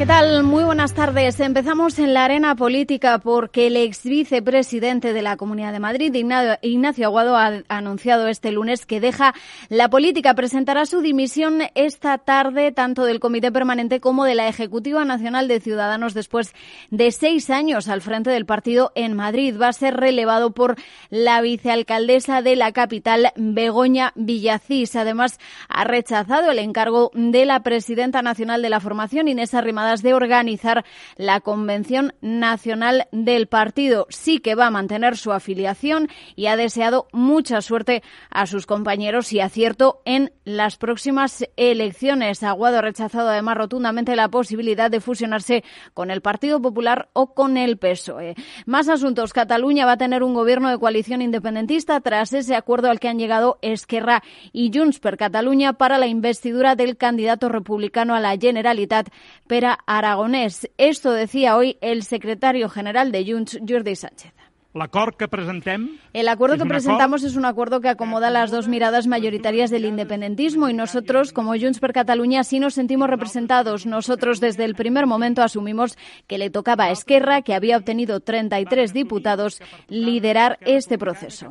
¿Qué tal? Muy buenas tardes. Empezamos en la arena política porque el ex vicepresidente de la Comunidad de Madrid, Ignacio Aguado, ha anunciado este lunes que deja la política. Presentará su dimisión esta tarde tanto del Comité Permanente como de la Ejecutiva Nacional de Ciudadanos después de seis años al frente del partido en Madrid. Va a ser relevado por la vicealcaldesa de la capital, Begoña Villacís. Además, ha rechazado el encargo de la presidenta nacional de la formación, Inés Arrimada de organizar la Convención Nacional del Partido. Sí que va a mantener su afiliación y ha deseado mucha suerte a sus compañeros y acierto en las próximas elecciones. Aguado ha rechazado además rotundamente la posibilidad de fusionarse con el Partido Popular o con el PSOE. Más asuntos. Cataluña va a tener un gobierno de coalición independentista tras ese acuerdo al que han llegado Esquerra y Junts per Cataluña para la investidura del candidato republicano a la Generalitat, Pera aragonés. Esto decía hoy el secretario general de Junts, Jordi Sánchez. El acuerdo que presentamos es un acuerdo que acomoda las dos miradas mayoritarias del independentismo y nosotros, como Junts per Cataluña, sí nos sentimos representados. Nosotros desde el primer momento asumimos que le tocaba a Esquerra, que había obtenido 33 diputados, liderar este proceso.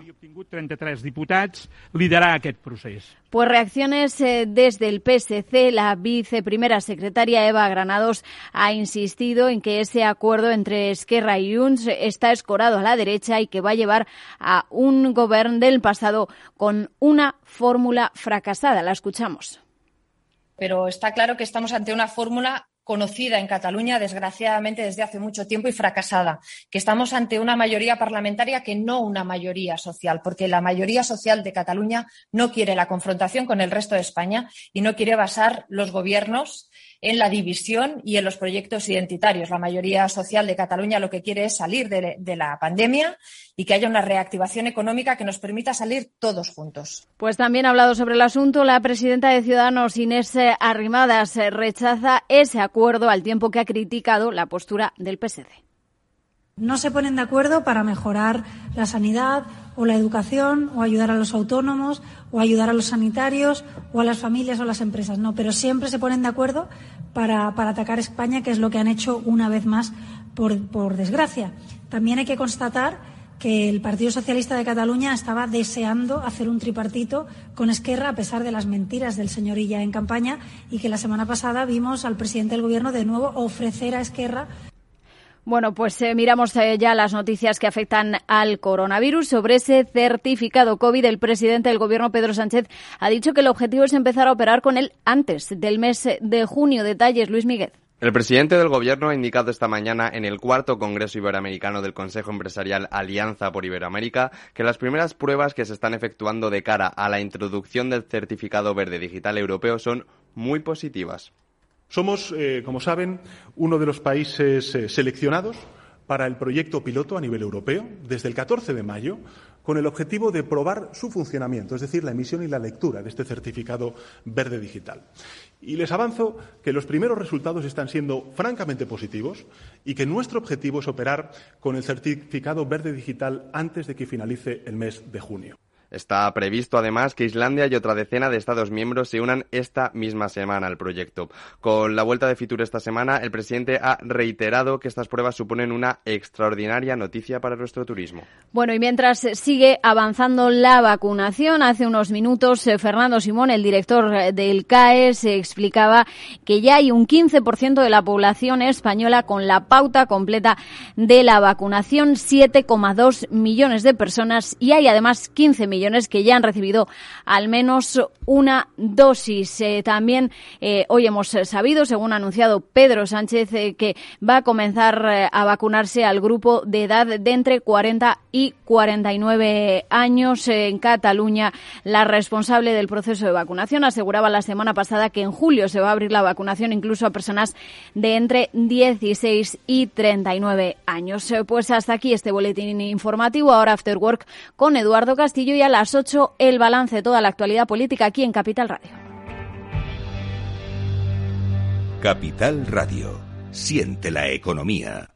33 diputados, liderar aquest procés. Pues reacciones eh, desde el PSC. La viceprimera secretaria Eva Granados ha insistido en que ese acuerdo entre Esquerra y Junts está escorado a la derecha y que va a llevar a un gobierno del pasado con una fórmula fracasada. La escuchamos. Pero está claro que estamos ante una fórmula conocida en Cataluña, desgraciadamente, desde hace mucho tiempo y fracasada, que estamos ante una mayoría parlamentaria que no una mayoría social, porque la mayoría social de Cataluña no quiere la confrontación con el resto de España y no quiere basar los gobiernos en la división y en los proyectos identitarios. La mayoría social de Cataluña lo que quiere es salir de, de, la pandemia y que haya una reactivación económica que nos permita salir todos juntos. Pues también ha hablado sobre el asunto la presidenta de Ciudadanos, Inés Arrimadas, rechaza ese acuerdo al tiempo que ha criticado la postura del PSD. No se ponen de acuerdo para mejorar la sanidad o la educación o ayudar a los autónomos o ayudar a los sanitarios o a las familias o a las empresas. No, pero siempre se ponen de acuerdo para, para atacar España, que es lo que han hecho una vez más, por, por desgracia. También hay que constatar que el Partido Socialista de Cataluña estaba deseando hacer un tripartito con Esquerra a pesar de las mentiras del señor Illa en campaña y que la semana pasada vimos al presidente del Gobierno de nuevo ofrecer a Esquerra bueno, pues eh, miramos eh, ya las noticias que afectan al coronavirus. Sobre ese certificado COVID, el presidente del Gobierno, Pedro Sánchez, ha dicho que el objetivo es empezar a operar con él antes del mes de junio. Detalles, Luis Miguel. El presidente del Gobierno ha indicado esta mañana en el cuarto Congreso Iberoamericano del Consejo Empresarial Alianza por Iberoamérica que las primeras pruebas que se están efectuando de cara a la introducción del certificado verde digital europeo son muy positivas. Somos, eh, como saben, uno de los países eh, seleccionados para el proyecto piloto a nivel europeo desde el 14 de mayo con el objetivo de probar su funcionamiento, es decir, la emisión y la lectura de este certificado verde digital. Y les avanzo que los primeros resultados están siendo francamente positivos y que nuestro objetivo es operar con el certificado verde digital antes de que finalice el mes de junio. Está previsto además que Islandia y otra decena de Estados miembros se unan esta misma semana al proyecto. Con la vuelta de Fitur esta semana, el presidente ha reiterado que estas pruebas suponen una extraordinaria noticia para nuestro turismo. Bueno, y mientras sigue avanzando la vacunación, hace unos minutos eh, Fernando Simón, el director eh, del CAES, explicaba que ya hay un 15% de la población española con la pauta completa de la vacunación, 7,2 millones de personas y hay además 15 millones millones que ya han recibido al menos una dosis. Eh, también eh, hoy hemos sabido, según ha anunciado Pedro Sánchez, eh, que va a comenzar a vacunarse al grupo de edad de entre 40 y 49 años en Cataluña. La responsable del proceso de vacunación aseguraba la semana pasada que en julio se va a abrir la vacunación incluso a personas de entre 16 y 39 años. Pues hasta aquí este boletín informativo. Ahora After Work con Eduardo Castillo y a las 8 el balance de toda la actualidad política aquí en Capital Radio. Capital Radio. Siente la economía.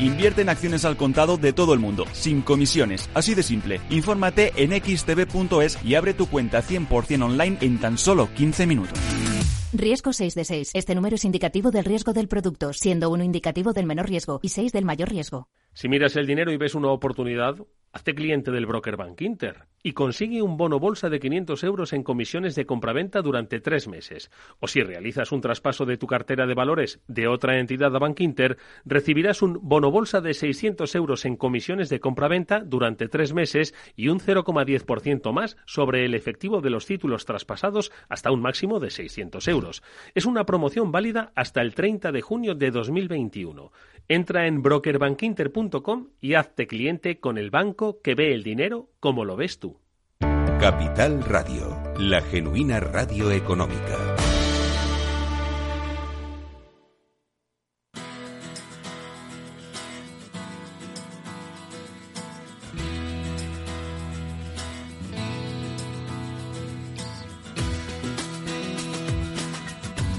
Invierte en acciones al contado de todo el mundo, sin comisiones, así de simple. Infórmate en xtb.es y abre tu cuenta 100% online en tan solo 15 minutos. Riesgo 6 de 6. Este número es indicativo del riesgo del producto, siendo uno indicativo del menor riesgo y 6 del mayor riesgo. Si miras el dinero y ves una oportunidad, hazte cliente del broker Bank Inter y consigue un bono bolsa de 500 euros en comisiones de compraventa durante tres meses. O si realizas un traspaso de tu cartera de valores de otra entidad a Bank Inter, recibirás un bono bolsa de 600 euros en comisiones de compraventa durante tres meses y un 0,10% más sobre el efectivo de los títulos traspasados hasta un máximo de 600 euros. Es una promoción válida hasta el 30 de junio de 2021. Entra en brokerbankinter.com y hazte cliente con el banco que ve el dinero como lo ves tú. Capital Radio, la genuina radio económica.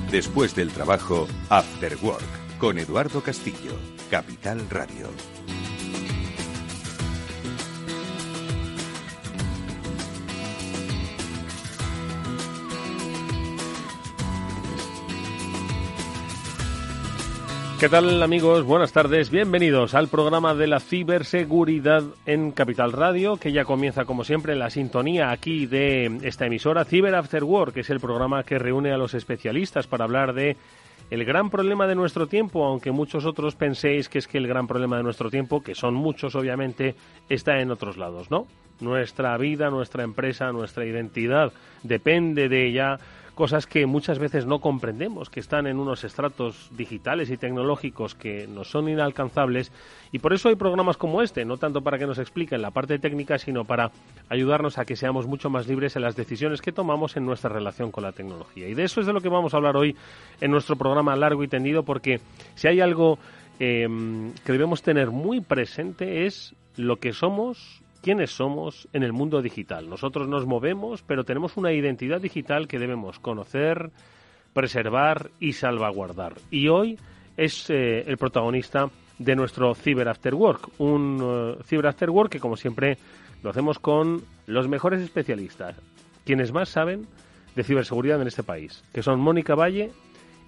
Después del trabajo, After Work con Eduardo Castillo, Capital Radio. ¿Qué tal amigos? Buenas tardes, bienvenidos al programa de la ciberseguridad en Capital Radio, que ya comienza como siempre la sintonía aquí de esta emisora Cyber After Work, que es el programa que reúne a los especialistas para hablar de el gran problema de nuestro tiempo, aunque muchos otros penséis que es que el gran problema de nuestro tiempo, que son muchos obviamente, está en otros lados, ¿no? Nuestra vida, nuestra empresa, nuestra identidad depende de ella cosas que muchas veces no comprendemos, que están en unos estratos digitales y tecnológicos que nos son inalcanzables y por eso hay programas como este, no tanto para que nos expliquen la parte técnica, sino para ayudarnos a que seamos mucho más libres en las decisiones que tomamos en nuestra relación con la tecnología. Y de eso es de lo que vamos a hablar hoy en nuestro programa largo y tendido, porque si hay algo em, que debemos tener muy presente es lo que somos quiénes somos en el mundo digital. Nosotros nos movemos, pero tenemos una identidad digital que debemos conocer, preservar y salvaguardar. Y hoy es eh, el protagonista de nuestro Cyber After Work, un uh, Cyber After Work que como siempre lo hacemos con los mejores especialistas, quienes más saben de ciberseguridad en este país, que son Mónica Valle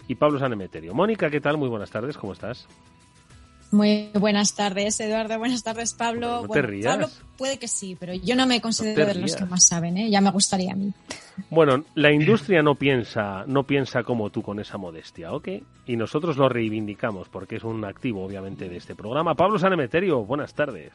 y Pablo Sanemeterio. Mónica, ¿qué tal? Muy buenas tardes, ¿cómo estás? Muy buenas tardes, Eduardo. Buenas tardes, Pablo. No te rías. Pablo puede que sí, pero yo no me considero de los que más saben, ¿eh? Ya me gustaría a mí. Bueno, la industria no piensa, no piensa como tú con esa modestia, ¿ok? Y nosotros lo reivindicamos porque es un activo, obviamente, de este programa. Pablo Sanemeterio, buenas tardes.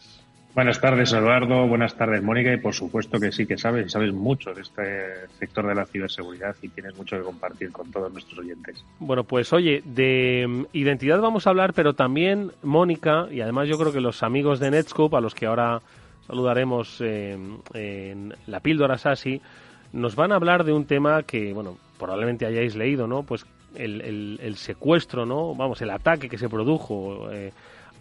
Buenas tardes, Eduardo. Buenas tardes, Mónica. Y por supuesto que sí que sabes, sabes mucho de este sector de la ciberseguridad y tienes mucho que compartir con todos nuestros oyentes. Bueno, pues oye, de mm, identidad vamos a hablar, pero también Mónica, y además yo creo que los amigos de Netscope, a los que ahora saludaremos en la píldora SASI, nos van a hablar de un tema que, bueno, probablemente hayáis leído, ¿no? Pues el, el, secuestro, ¿no? Vamos, el ataque que se produjo. Eh,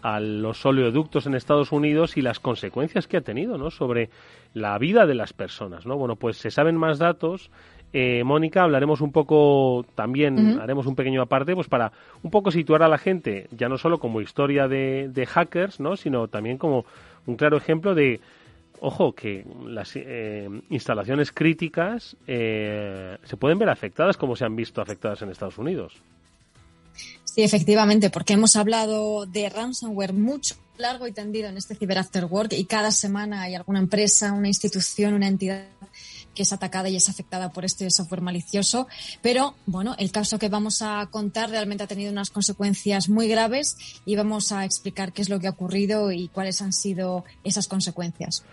a los oleoductos en Estados Unidos y las consecuencias que ha tenido ¿no? sobre la vida de las personas. ¿no? Bueno, pues se saben más datos. Eh, Mónica, hablaremos un poco también, haremos un pequeño aparte, pues para un poco situar a la gente, ya no solo como historia de, hackers, ¿no? sino también como un claro ejemplo de, ojo, que las eh, instalaciones críticas eh, se pueden ver afectadas como se han visto afectadas en Estados Unidos. Sí, efectivamente, porque hemos hablado de ransomware mucho, largo y tendido en este Cyber After Work y cada semana hay alguna empresa, una institución, una entidad que es atacada y es afectada por este software malicioso. Pero, bueno, el caso que vamos a contar realmente ha tenido unas consecuencias muy graves y vamos a explicar qué es lo que ha ocurrido y cuáles han sido esas consecuencias.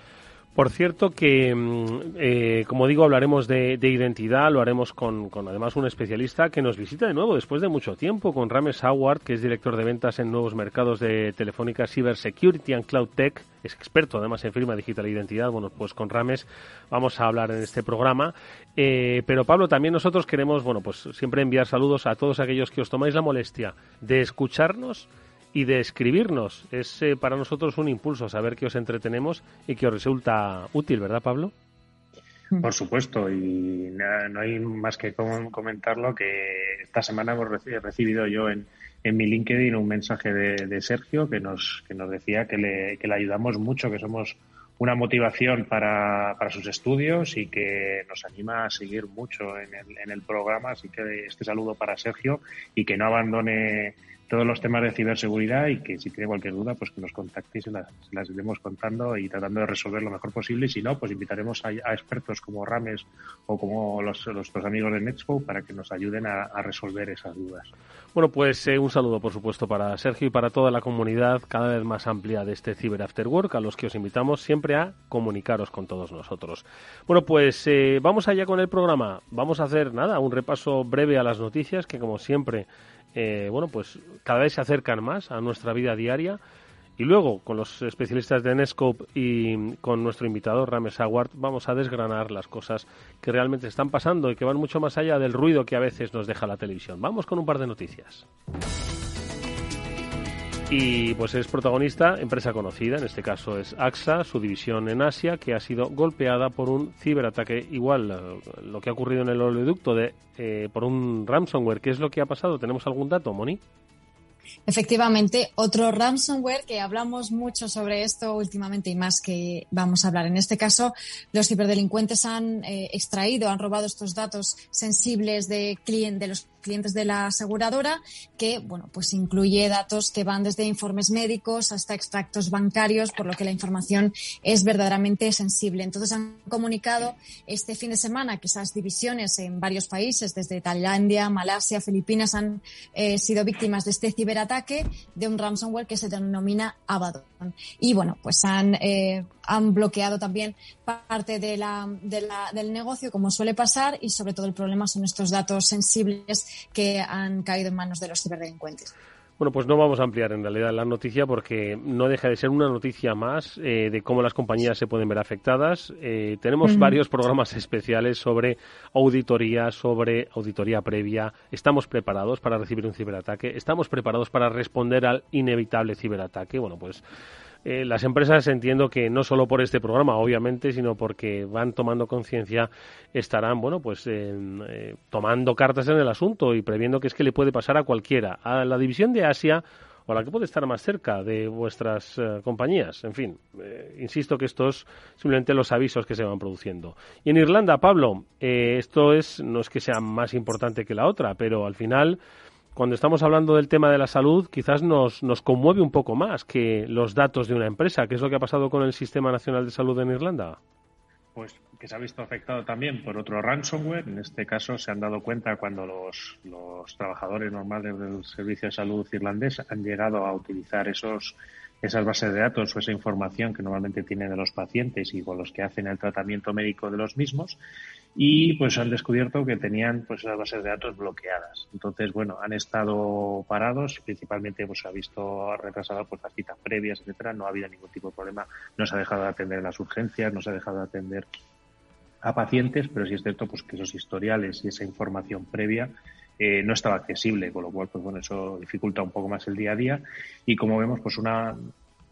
Por cierto que, mm, eh, como digo, hablaremos de, identidad, lo haremos con, además un especialista que nos visita de nuevo después de mucho tiempo, con Rames Howard, que es director de ventas en nuevos mercados de Telefónica Cyber Security and Cloud Tech, es experto además en firma digital e identidad. Bueno, pues con Rames vamos a hablar en este programa. Eh, pero Pablo, también nosotros queremos, bueno, pues siempre enviar saludos a todos aquellos que os tomáis la molestia de escucharnos y de escribirnos. Es eh, para nosotros un impulso saber que os entretenemos y que os resulta útil, ¿verdad, Pablo? Por supuesto, y no hay más que comentarlo que esta semana hemos recibido yo en, en mi LinkedIn un mensaje de, Sergio que nos, que nos decía que le, que le ayudamos mucho, que somos una motivación para, para, sus estudios y que nos anima a seguir mucho en el, en el programa. Así que este saludo para Sergio y que no abandone todos los temas de ciberseguridad y que si tiene cualquier duda, pues que nos contactéis y las, las iremos contando y tratando de resolver lo mejor posible. Y si no, pues invitaremos a, expertos como Rames o como los, nuestros amigos de Netscope para que nos ayuden a, resolver esas dudas. Bueno, pues eh, un saludo, por supuesto, para Sergio y para toda la comunidad cada vez más amplia de este Cyber After Work, a los que os invitamos siempre a comunicaros con todos nosotros. Bueno, pues eh, vamos allá con el programa. Vamos a hacer, nada, un repaso breve a las noticias que, como siempre, eh, bueno, pues cada vez se acercan más a nuestra vida diaria. Y luego, con los especialistas de Nescope y con nuestro invitado Rames Award, vamos a desgranar las cosas que realmente están pasando y que van mucho más allá del ruido que a veces nos deja la televisión. Vamos con un par de noticias. Y pues es protagonista, empresa conocida, en este caso es AXA, su división en Asia, que ha sido golpeada por un ciberataque igual, eh, lo que ha ocurrido en el oleoducto de, eh, por un ransomware. ¿Qué es lo que ha pasado? ¿Tenemos algún dato, Moni? Efectivamente, otro ransomware que hablamos mucho sobre esto últimamente y más que vamos a hablar. En este caso, los ciberdelincuentes han eh, extraído, han robado estos datos sensibles de, de los clientes de la aseguradora, que bueno, pues incluye datos que van desde informes médicos hasta extractos bancarios, por lo que la información es verdaderamente sensible. Entonces han comunicado este fin de semana que esas divisiones en varios países, desde Tailandia, Malasia, Filipinas, han eh, sido víctimas de este ciberataque de un ransomware que se denomina Abaddon. Y bueno, pues han, eh, han bloqueado también parte de de la, del negocio, como suele pasar, y sobre todo el problema son estos datos sensibles que han caído en manos de los ciberdelincuentes. Bueno, pues no vamos a ampliar en realidad la noticia porque no deja de ser una noticia más eh, de cómo las compañías se pueden ver afectadas. Eh, tenemos varios programas especiales sobre auditoría, sobre auditoría previa. Estamos preparados para recibir un ciberataque. Estamos preparados para responder al inevitable ciberataque. Bueno, pues eh, las empresas entiendo que no solo por este programa, obviamente, sino porque van tomando conciencia, estarán, bueno, pues eh, tomando cartas en el asunto y previendo que es que le puede pasar a cualquiera. A la división de Asia o a la que puede estar más cerca de vuestras eh, compañías. En fin, insisto que estos simplemente los avisos que se van produciendo. Y en Irlanda, Pablo, esto es no es que sea más importante que la otra, pero al final cuando estamos hablando del tema de la salud, quizás nos, nos conmueve un poco más que los datos de una empresa. ¿Qué es lo que ha pasado con el Sistema Nacional de Salud en Irlanda? Pues que se ha visto afectado también por otro ransomware. En este caso se han dado cuenta cuando los, los trabajadores normales del Servicio de Salud irlandés han llegado a utilizar esos esas bases de datos o esa información que normalmente tienen de los pacientes y con los que hacen el tratamiento médico de los mismos y pues han descubierto que tenían pues esas bases de datos bloqueadas. Entonces, bueno, han estado parados, principalmente pues se ha visto retrasado pues las citas previas, etcétera, no ha habido ningún tipo de problema, no se ha dejado de atender las urgencias, no se ha dejado de atender a pacientes, pero sí es cierto pues que esos historiales y esa información previa eh, no estaba accesible, con lo cual, pues bueno, eso dificulta un poco más el día a día. Y como vemos, pues una,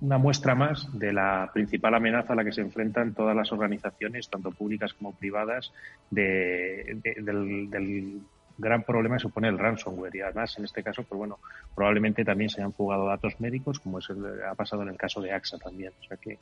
una muestra más de la principal amenaza a la que se enfrentan todas las organizaciones, tanto públicas como privadas, del, del, gran problema que supone el ransomware. Y además, en este caso, pues bueno, probablemente también se hayan fugado datos médicos, como es ha pasado en el caso de AXA también. O sea que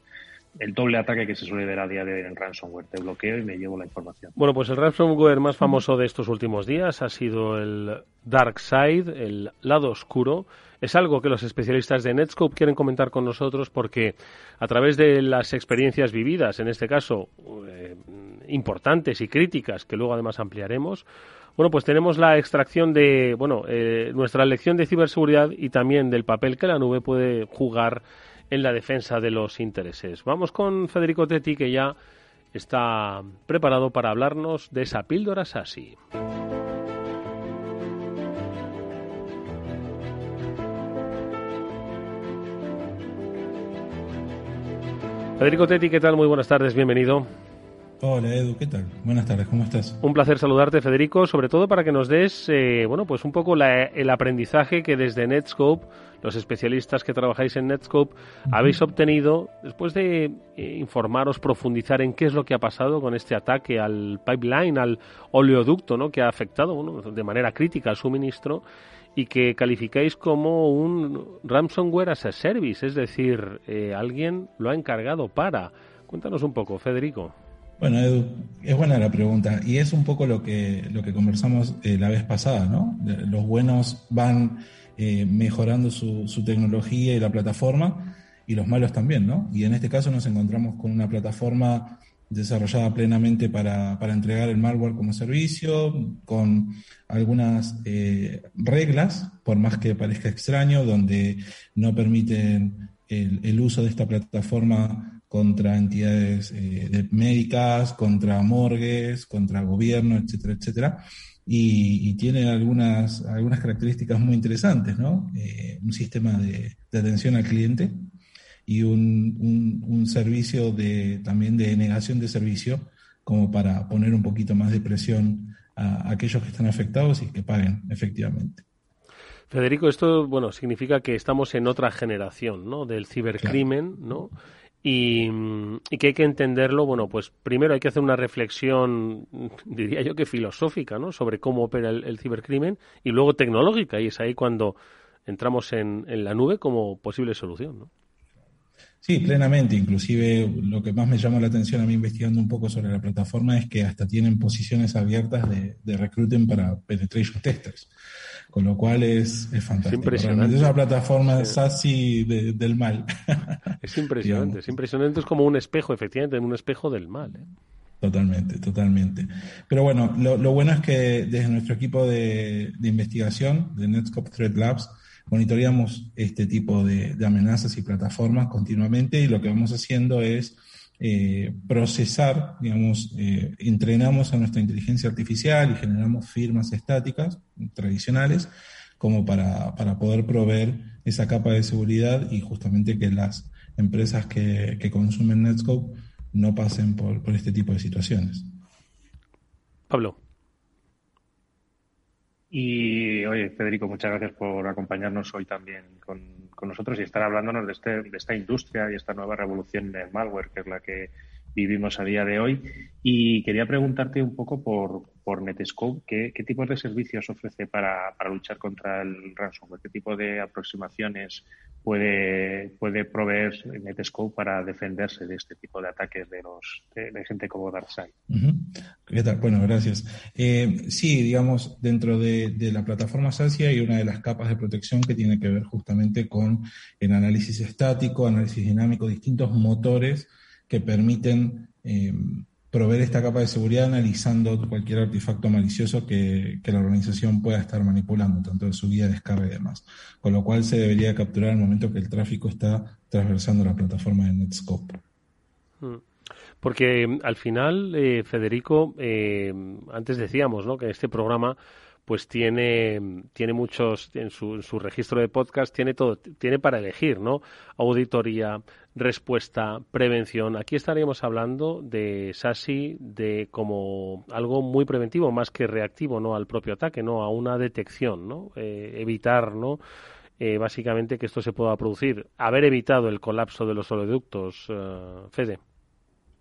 el doble ataque que se suele ver a día de hoy en ransomware. Te bloqueo y me llevo la información. Bueno, pues el ransomware más famoso de estos últimos días ha sido el Dark Side, el lado oscuro. Es algo que los especialistas de Netscope quieren comentar con nosotros porque a través de las experiencias vividas, en este caso eh, importantes y críticas, que luego además ampliaremos, bueno, pues tenemos la extracción de, bueno, eh, nuestra lección de ciberseguridad y también del papel que la nube puede jugar en la defensa de los intereses. Vamos con Federico Tetti, que ya está preparado para hablarnos de esa píldora SASI. Federico Tetti, ¿qué tal? Muy buenas tardes, bienvenido. Hola Edu, ¿qué tal? Buenas tardes, ¿cómo estás? Un placer saludarte, Federico, sobre todo para que nos des, eh, bueno, pues un poco el aprendizaje que desde Netscope, los especialistas que trabajáis en Netscope, habéis obtenido después de eh, informaros, profundizar en qué es lo que ha pasado con este ataque al pipeline, al oleoducto, ¿no? Que ha afectado, bueno, de manera crítica al suministro y que calificáis como un ransomware as a service, es decir, eh, alguien lo ha encargado para. Cuéntanos un poco, Federico. Bueno, Edu, es buena la pregunta y es un poco lo que, lo que conversamos eh, la vez pasada, ¿no? Los buenos van eh, mejorando su, su, tecnología y la plataforma y los malos también, ¿no? Y en este caso nos encontramos con una plataforma desarrollada plenamente para, para entregar el malware como servicio, con algunas eh, reglas, por más que parezca extraño, donde no permiten el, el uso de esta plataforma contra entidades eh, médicas, contra morgues, contra gobierno, etcétera, etcétera. Y, tiene algunas, algunas características muy interesantes, ¿no? Eh, un sistema de, atención al cliente y un, un, servicio de, también de negación de servicio como para poner un poquito más de presión a, aquellos que están afectados y que paguen efectivamente. Federico, esto bueno significa que estamos en otra generación, ¿no? Del cibercrimen, ¿no? Y, que hay que entenderlo, bueno, pues primero hay que hacer una reflexión, diría yo que filosófica, ¿no? Sobre cómo opera el, cibercrimen y luego tecnológica, y es ahí cuando entramos en, en, la nube como posible solución, ¿no? Sí, plenamente. Inclusive lo que más me llamó la atención a mí investigando un poco sobre la plataforma es que hasta tienen posiciones abiertas de, de recruiting para penetration testers con lo cual es, es fantástico. Es impresionante. Es una plataforma SASI del mal. Es impresionante, es impresionante, es como un espejo, efectivamente, un espejo del mal. ¿eh? Totalmente, totalmente. Pero bueno, lo, bueno es que desde nuestro equipo de, investigación, de Netscope Threat Labs, monitoreamos este tipo de, de amenazas y plataformas continuamente y lo que vamos haciendo es eh, procesar, digamos, eh, entrenamos a nuestra inteligencia artificial y generamos firmas estáticas tradicionales como para, para, poder proveer esa capa de seguridad y justamente que las empresas que, que consumen Netscope no pasen por, por este tipo de situaciones. Pablo. Y oye, Federico, muchas gracias por acompañarnos hoy también con, nosotros y estar hablándonos de, este, de esta industria y esta nueva revolución del malware, que es la que vivimos a día de hoy. Y quería preguntarte un poco por, por Netscope, ¿qué, qué tipos de servicios ofrece para, para, luchar contra el ransomware? ¿Qué tipo de aproximaciones puede, puede proveer Netscope para defenderse de este tipo de ataques de, los, de, gente como DarkSide? ¿Qué tal? Bueno, gracias. Eh, sí, digamos, dentro de, de la plataforma SASIA hay una de las capas de protección que tiene que ver justamente con el análisis estático, análisis dinámico, distintos motores que permiten eh, proveer esta capa de seguridad analizando cualquier artefacto malicioso que, la organización pueda estar manipulando, tanto de su guía de descarga y demás. Con lo cual se debería capturar el momento que el tráfico está transversando la plataforma de Netscope. Hmm. Porque mm, al final, eh, Federico, eh, antes decíamos ¿no? que este programa pues tiene, tiene muchos, en su, en su registro de podcast tiene todo, tiene para elegir, ¿no? Auditoría, respuesta, prevención. Aquí estaríamos hablando de SASI de como algo muy preventivo, más que reactivo, ¿no? Al propio ataque, ¿no? A una detección, ¿no? Eh, evitar, ¿no? Eh, básicamente que esto se pueda producir. Haber evitado el colapso de los oleoductos, uh, Fede.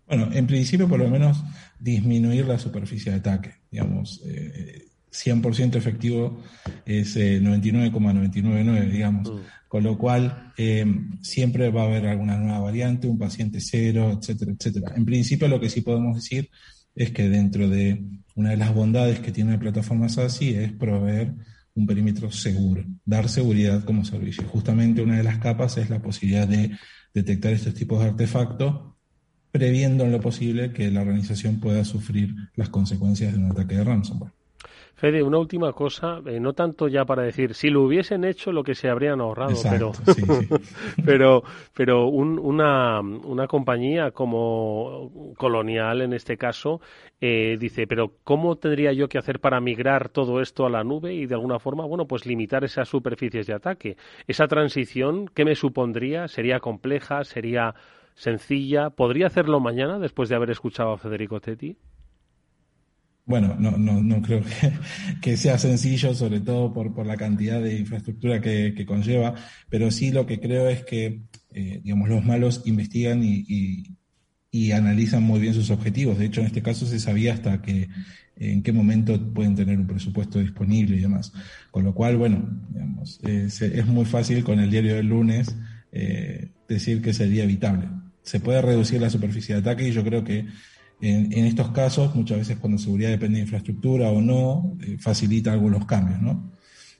Bueno, en principio, por lo menos, disminuir la superficie de ataque. Digamos, eh, 100% efectivo es 99,999, eh, digamos. Mm. Con lo cual, eh, siempre va a haber alguna nueva variante, un paciente cero, etcétera, etcétera. En principio, lo que sí podemos decir es que dentro de una de las bondades que tiene la plataforma SASI es proveer un perímetro seguro, dar seguridad como servicio. Justamente una de las capas es la posibilidad de detectar estos tipos de artefactos, previendo en lo posible que la organización pueda sufrir las consecuencias de un ataque de ransomware. Fede, una última cosa, eh, no tanto ya para decir, si lo hubiesen hecho lo que se habrían ahorrado, pero, pero, pero una, una compañía como Colonial en este caso eh, dice, pero ¿cómo tendría yo que hacer para migrar todo esto a la nube y de alguna forma, bueno, pues limitar esas superficies de ataque? Esa transición, ¿qué me supondría? ¿Sería compleja? ¿Sería sencilla? ¿Podría hacerlo mañana después de haber escuchado a Federico Tetti? Bueno, no, no, no creo que, sea sencillo, sobre todo por, por la cantidad de infraestructura que, conlleva, pero sí lo que creo es que, eh, digamos, los malos investigan y, y analizan muy bien sus objetivos. De hecho, en este caso se sabía hasta que en qué momento pueden tener un presupuesto disponible y demás. Con lo cual, bueno, digamos, es, muy fácil con el diario del lunes eh, decir que sería evitable. Se puede reducir la superficie de ataque y yo creo que en, estos casos, muchas veces cuando seguridad depende de infraestructura o no, eh, facilita algunos cambios, ¿no?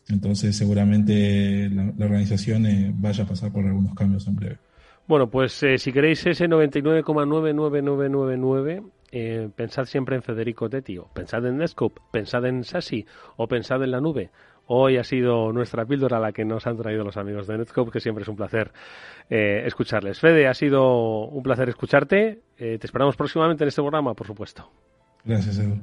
Entonces, seguramente la, organización eh, vaya a pasar por algunos cambios en breve. Bueno, pues eh, si queréis ese 99,99999, eh, pensad siempre en Federico Tetio, pensad en Netscope, pensad en Sasi o pensad en la nube. Hoy ha sido nuestra píldora la que nos han traído los amigos de Netscope, que siempre es un placer eh, escucharles. Fede, ha sido un placer escucharte. te esperamos próximamente en este programa, por supuesto. Gracias, Edu.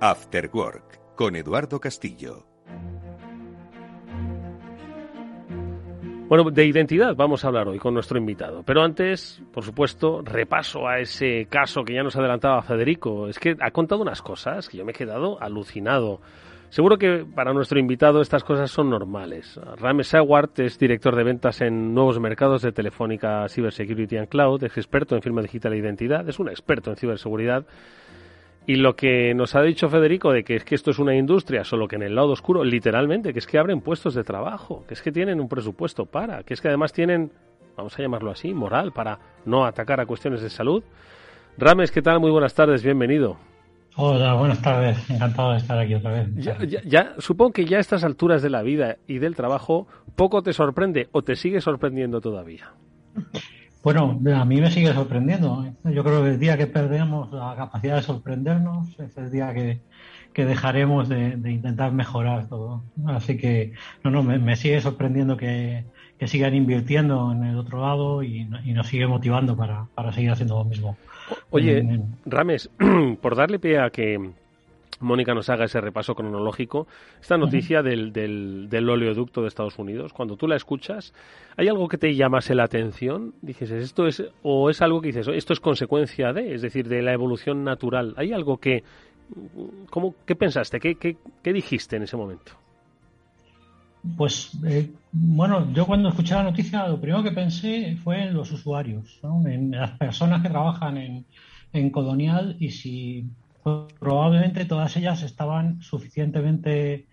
After Work, con Eduardo Castillo. Bueno, de identidad vamos a hablar hoy con nuestro invitado. Pero antes, por supuesto, repaso a ese caso que ya nos adelantaba Federico. Es que ha contado unas cosas que yo me he quedado alucinado. Seguro que para nuestro invitado estas cosas son normales. Rames Seward es director de ventas en nuevos mercados de Telefónica Cybersecurity and Cloud, es experto en firma digital e identidad, es un experto en ciberseguridad y lo que nos ha dicho Federico de que es que esto es una industria, solo que en el lado oscuro, literalmente, que es que abren puestos de trabajo, que es que tienen un presupuesto para, que es que además tienen, vamos a llamarlo así, moral para no atacar a cuestiones de salud. Rames, ¿qué tal? Muy buenas tardes, bienvenido. Hola, buenas tardes, encantado de estar aquí otra vez. Ya, ya, supongo que ya a estas alturas de la vida y del trabajo poco te sorprende o te sigue sorprendiendo todavía. Bueno, a mí me sigue sorprendiendo. Yo creo que el día que perdemos la capacidad de sorprendernos es el día que, dejaremos de, intentar mejorar todo. Así que, no, no, me, sigue sorprendiendo que, sigan invirtiendo en el otro lado y, nos sigue motivando para, seguir haciendo lo mismo. Oye, Rames, por darle pie a que Mónica nos haga ese repaso cronológico. Esta noticia del, del, oleoducto de Estados Unidos, cuando tú la escuchas, ¿hay algo que te llamase la atención? Dices, ¿esto es, o es algo que dices, esto es consecuencia de, es decir, de la evolución natural? ¿Hay algo que, ¿cómo, qué pensaste? ¿Qué, qué, dijiste en ese momento? Pues, eh, bueno, yo cuando escuché la noticia, lo primero que pensé fue en los usuarios, en las personas que trabajan en, en Colonial y si probablemente todas ellas estaban suficientemente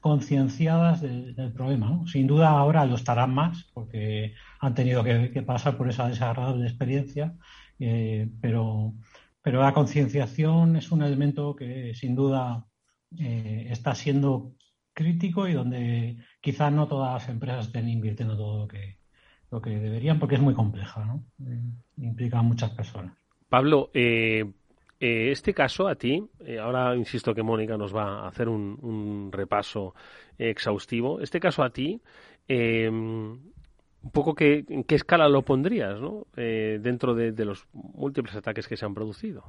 concienciadas del problema. Sin duda ahora lo estarán más porque han tenido que, pasar por esa desagradable experiencia, eh, pero, pero la concienciación es un elemento que sin duda eh, está siendo crítico y donde quizás no todas las empresas estén invirtiendo todo lo que, lo que deberían porque es muy compleja, ¿no? Eh, implica a muchas personas. Pablo, eh, este caso a ti, eh, ahora insisto que Mónica nos va a hacer un, repaso exhaustivo. Este caso a ti, eh, un poco que, en qué escala lo pondrías ¿no? dentro de, los múltiples ataques que se han producido.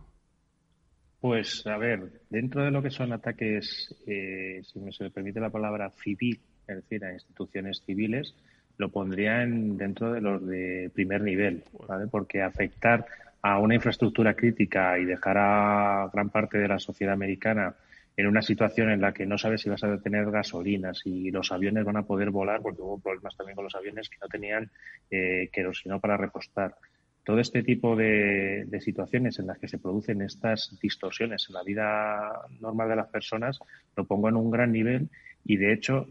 Pues a ver, dentro de lo que son ataques, si me se me permite la palabra civil, es decir, a instituciones civiles, lo pondría en, dentro de los de primer nivel, ¿vale? Porque afectar a una infraestructura crítica y dejar a gran parte de la sociedad americana en una situación en la que no sabes si vas a tener gasolina, si los aviones van a poder volar, porque hubo problemas también con los aviones que no tenían eh, querosino para repostar. Todo este tipo de, situaciones en las que se producen estas distorsiones en la vida normal de las personas lo pongo en un gran nivel y de hecho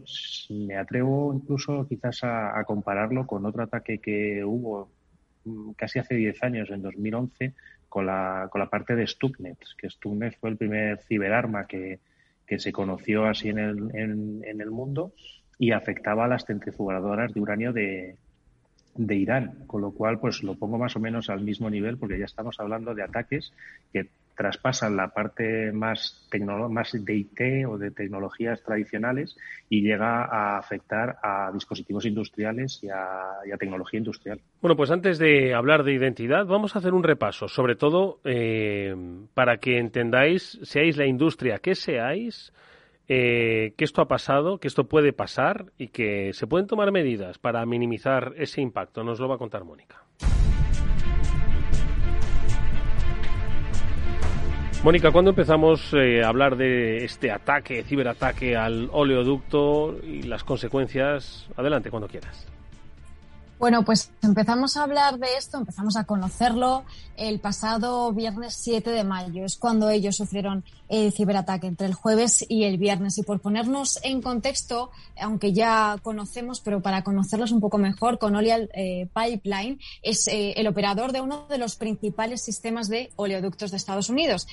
me atrevo incluso quizás a, a compararlo con otro ataque que hubo casi hace 10 años, en 2011, con la, con la parte de Stuxnet, que Stuxnet fue el primer ciberarma que, que se conoció así en el, en el mundo y afectaba a las centrifugadoras de uranio de, de Irán, con lo cual pues lo pongo más o menos al mismo nivel porque ya estamos hablando de ataques que traspasan la parte más, más de IT o de tecnologías tradicionales y llega a afectar a dispositivos industriales y a, tecnología industrial. Bueno, pues antes de hablar de identidad, vamos a hacer un repaso, sobre todo eh, para que entendáis, seáis la industria que seáis, eh, que esto ha pasado, que esto puede pasar y que se pueden tomar medidas para minimizar ese impacto. Nos lo va a contar Mónica. Mónica, ¿cuándo empezamos eh, a hablar de este ataque, ciberataque al oleoducto y las consecuencias? Adelante, cuando quieras. Bueno, pues empezamos a hablar de esto, empezamos a conocerlo el pasado viernes 7 de mayo. Es cuando ellos sufrieron el ciberataque entre el jueves y el viernes. Y por ponernos en contexto, aunque ya conocemos, pero para conocerlos un poco mejor, Conolial eh, Pipeline es eh, el operador de uno de los principales sistemas de oleoductos de Estados Unidos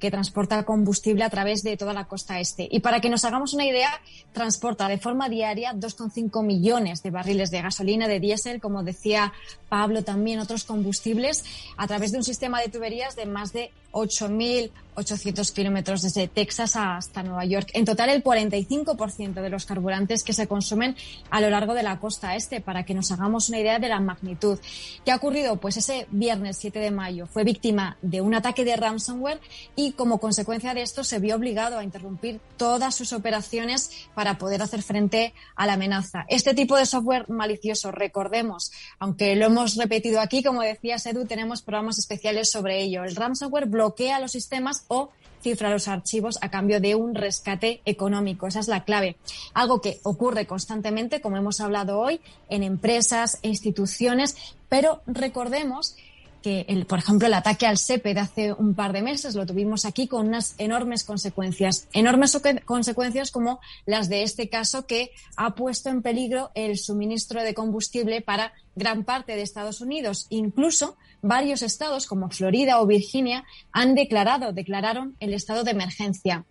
que transporta combustible a través de toda la costa este. Y para que nos hagamos una idea, transporta de forma diaria 2,5 millones de barriles de gasolina, de diésel, como decía Pablo, también otros combustibles, a través de un sistema de tuberías de más de 8.800 kilómetros desde Texas hasta Nueva York. En total, el 45% de los carburantes que se consumen a lo largo de la costa este, para que nos hagamos una idea de la magnitud. ¿Qué ha ocurrido? Pues ese viernes 7 de mayo fue víctima de un ataque de ransomware y como consecuencia de esto se vio obligado a interrumpir todas sus operaciones para poder hacer frente a la amenaza. Este tipo de software malicioso, recordemos, aunque lo hemos repetido aquí, como decía Sedu, tenemos programas especiales sobre ello. El ransomware bloquea los sistemas o cifra los archivos a cambio de un rescate económico. Esa es la clave. Algo que ocurre constantemente, como hemos hablado hoy, en empresas instituciones, pero recordemos que, el, por ejemplo, el ataque al SEPE de hace un par de meses lo tuvimos aquí con unas enormes consecuencias. Enormes consecuencias como las de este caso que ha puesto en peligro el suministro de combustible para gran parte de Estados Unidos. Incluso varios estados como Florida o Virginia han declarado, declararon el estado de emergencia.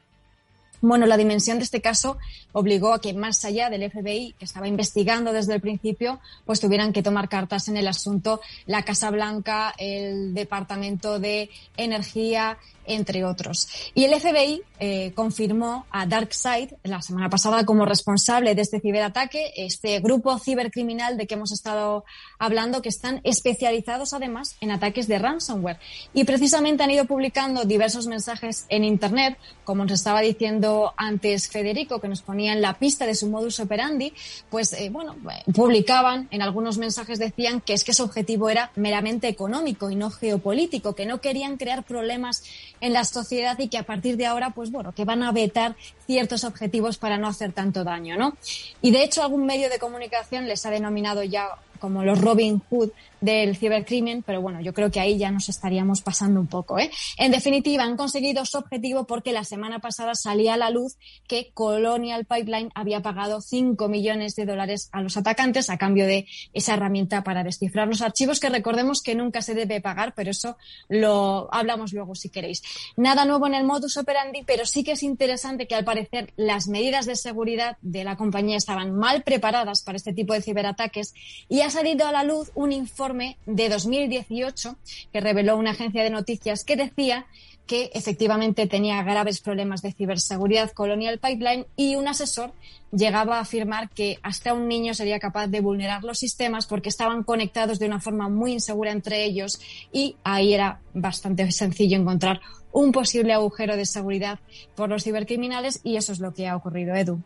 Bueno, la dimensión de este caso obligó a que más allá del FBI, que estaba investigando desde el principio, pues tuvieran que tomar cartas en el asunto la Casa Blanca, el Departamento de Energía, entre otros. Y el FBI eh, confirmó a DarkSide la semana pasada como responsable de este ciberataque, este grupo cibercriminal de que hemos estado hablando, que están especializados además en ataques de ransomware. Y precisamente han ido publicando diversos mensajes en Internet, como nos estaba diciendo antes Federico, que nos ponía en la pista de su modus operandi, pues eh, bueno, publicaban en algunos mensajes decían que es que su objetivo era meramente económico y no geopolítico, que no querían crear problemas en la sociedad y que a partir de ahora, pues bueno, que van a vetar ciertos objetivos para no hacer tanto daño, ¿no? Y de hecho algún medio de comunicación les ha denominado ya como los Robin Hood del cibercrimen, pero bueno, yo creo que ahí ya nos estaríamos pasando un poco. ¿eh? En definitiva, han conseguido su objetivo porque la semana pasada salía a la luz que Colonial Pipeline había pagado 5 millones de dólares a los atacantes a cambio de esa herramienta para descifrar los archivos, que recordemos que nunca se debe pagar, pero eso lo hablamos luego si queréis. Nada nuevo en el modus operandi, pero sí que es interesante que al parecer las medidas de seguridad de la compañía estaban mal preparadas para este tipo de ciberataques y ha salido a la luz un informe de 2018 que reveló una agencia de noticias que decía que efectivamente tenía graves problemas de ciberseguridad Colonial Pipeline y un asesor llegaba a afirmar que hasta un niño sería capaz de vulnerar los sistemas porque estaban conectados de una forma muy insegura entre ellos y ahí era bastante sencillo encontrar un posible agujero de seguridad por los cibercriminales y eso es lo que ha ocurrido, Edu.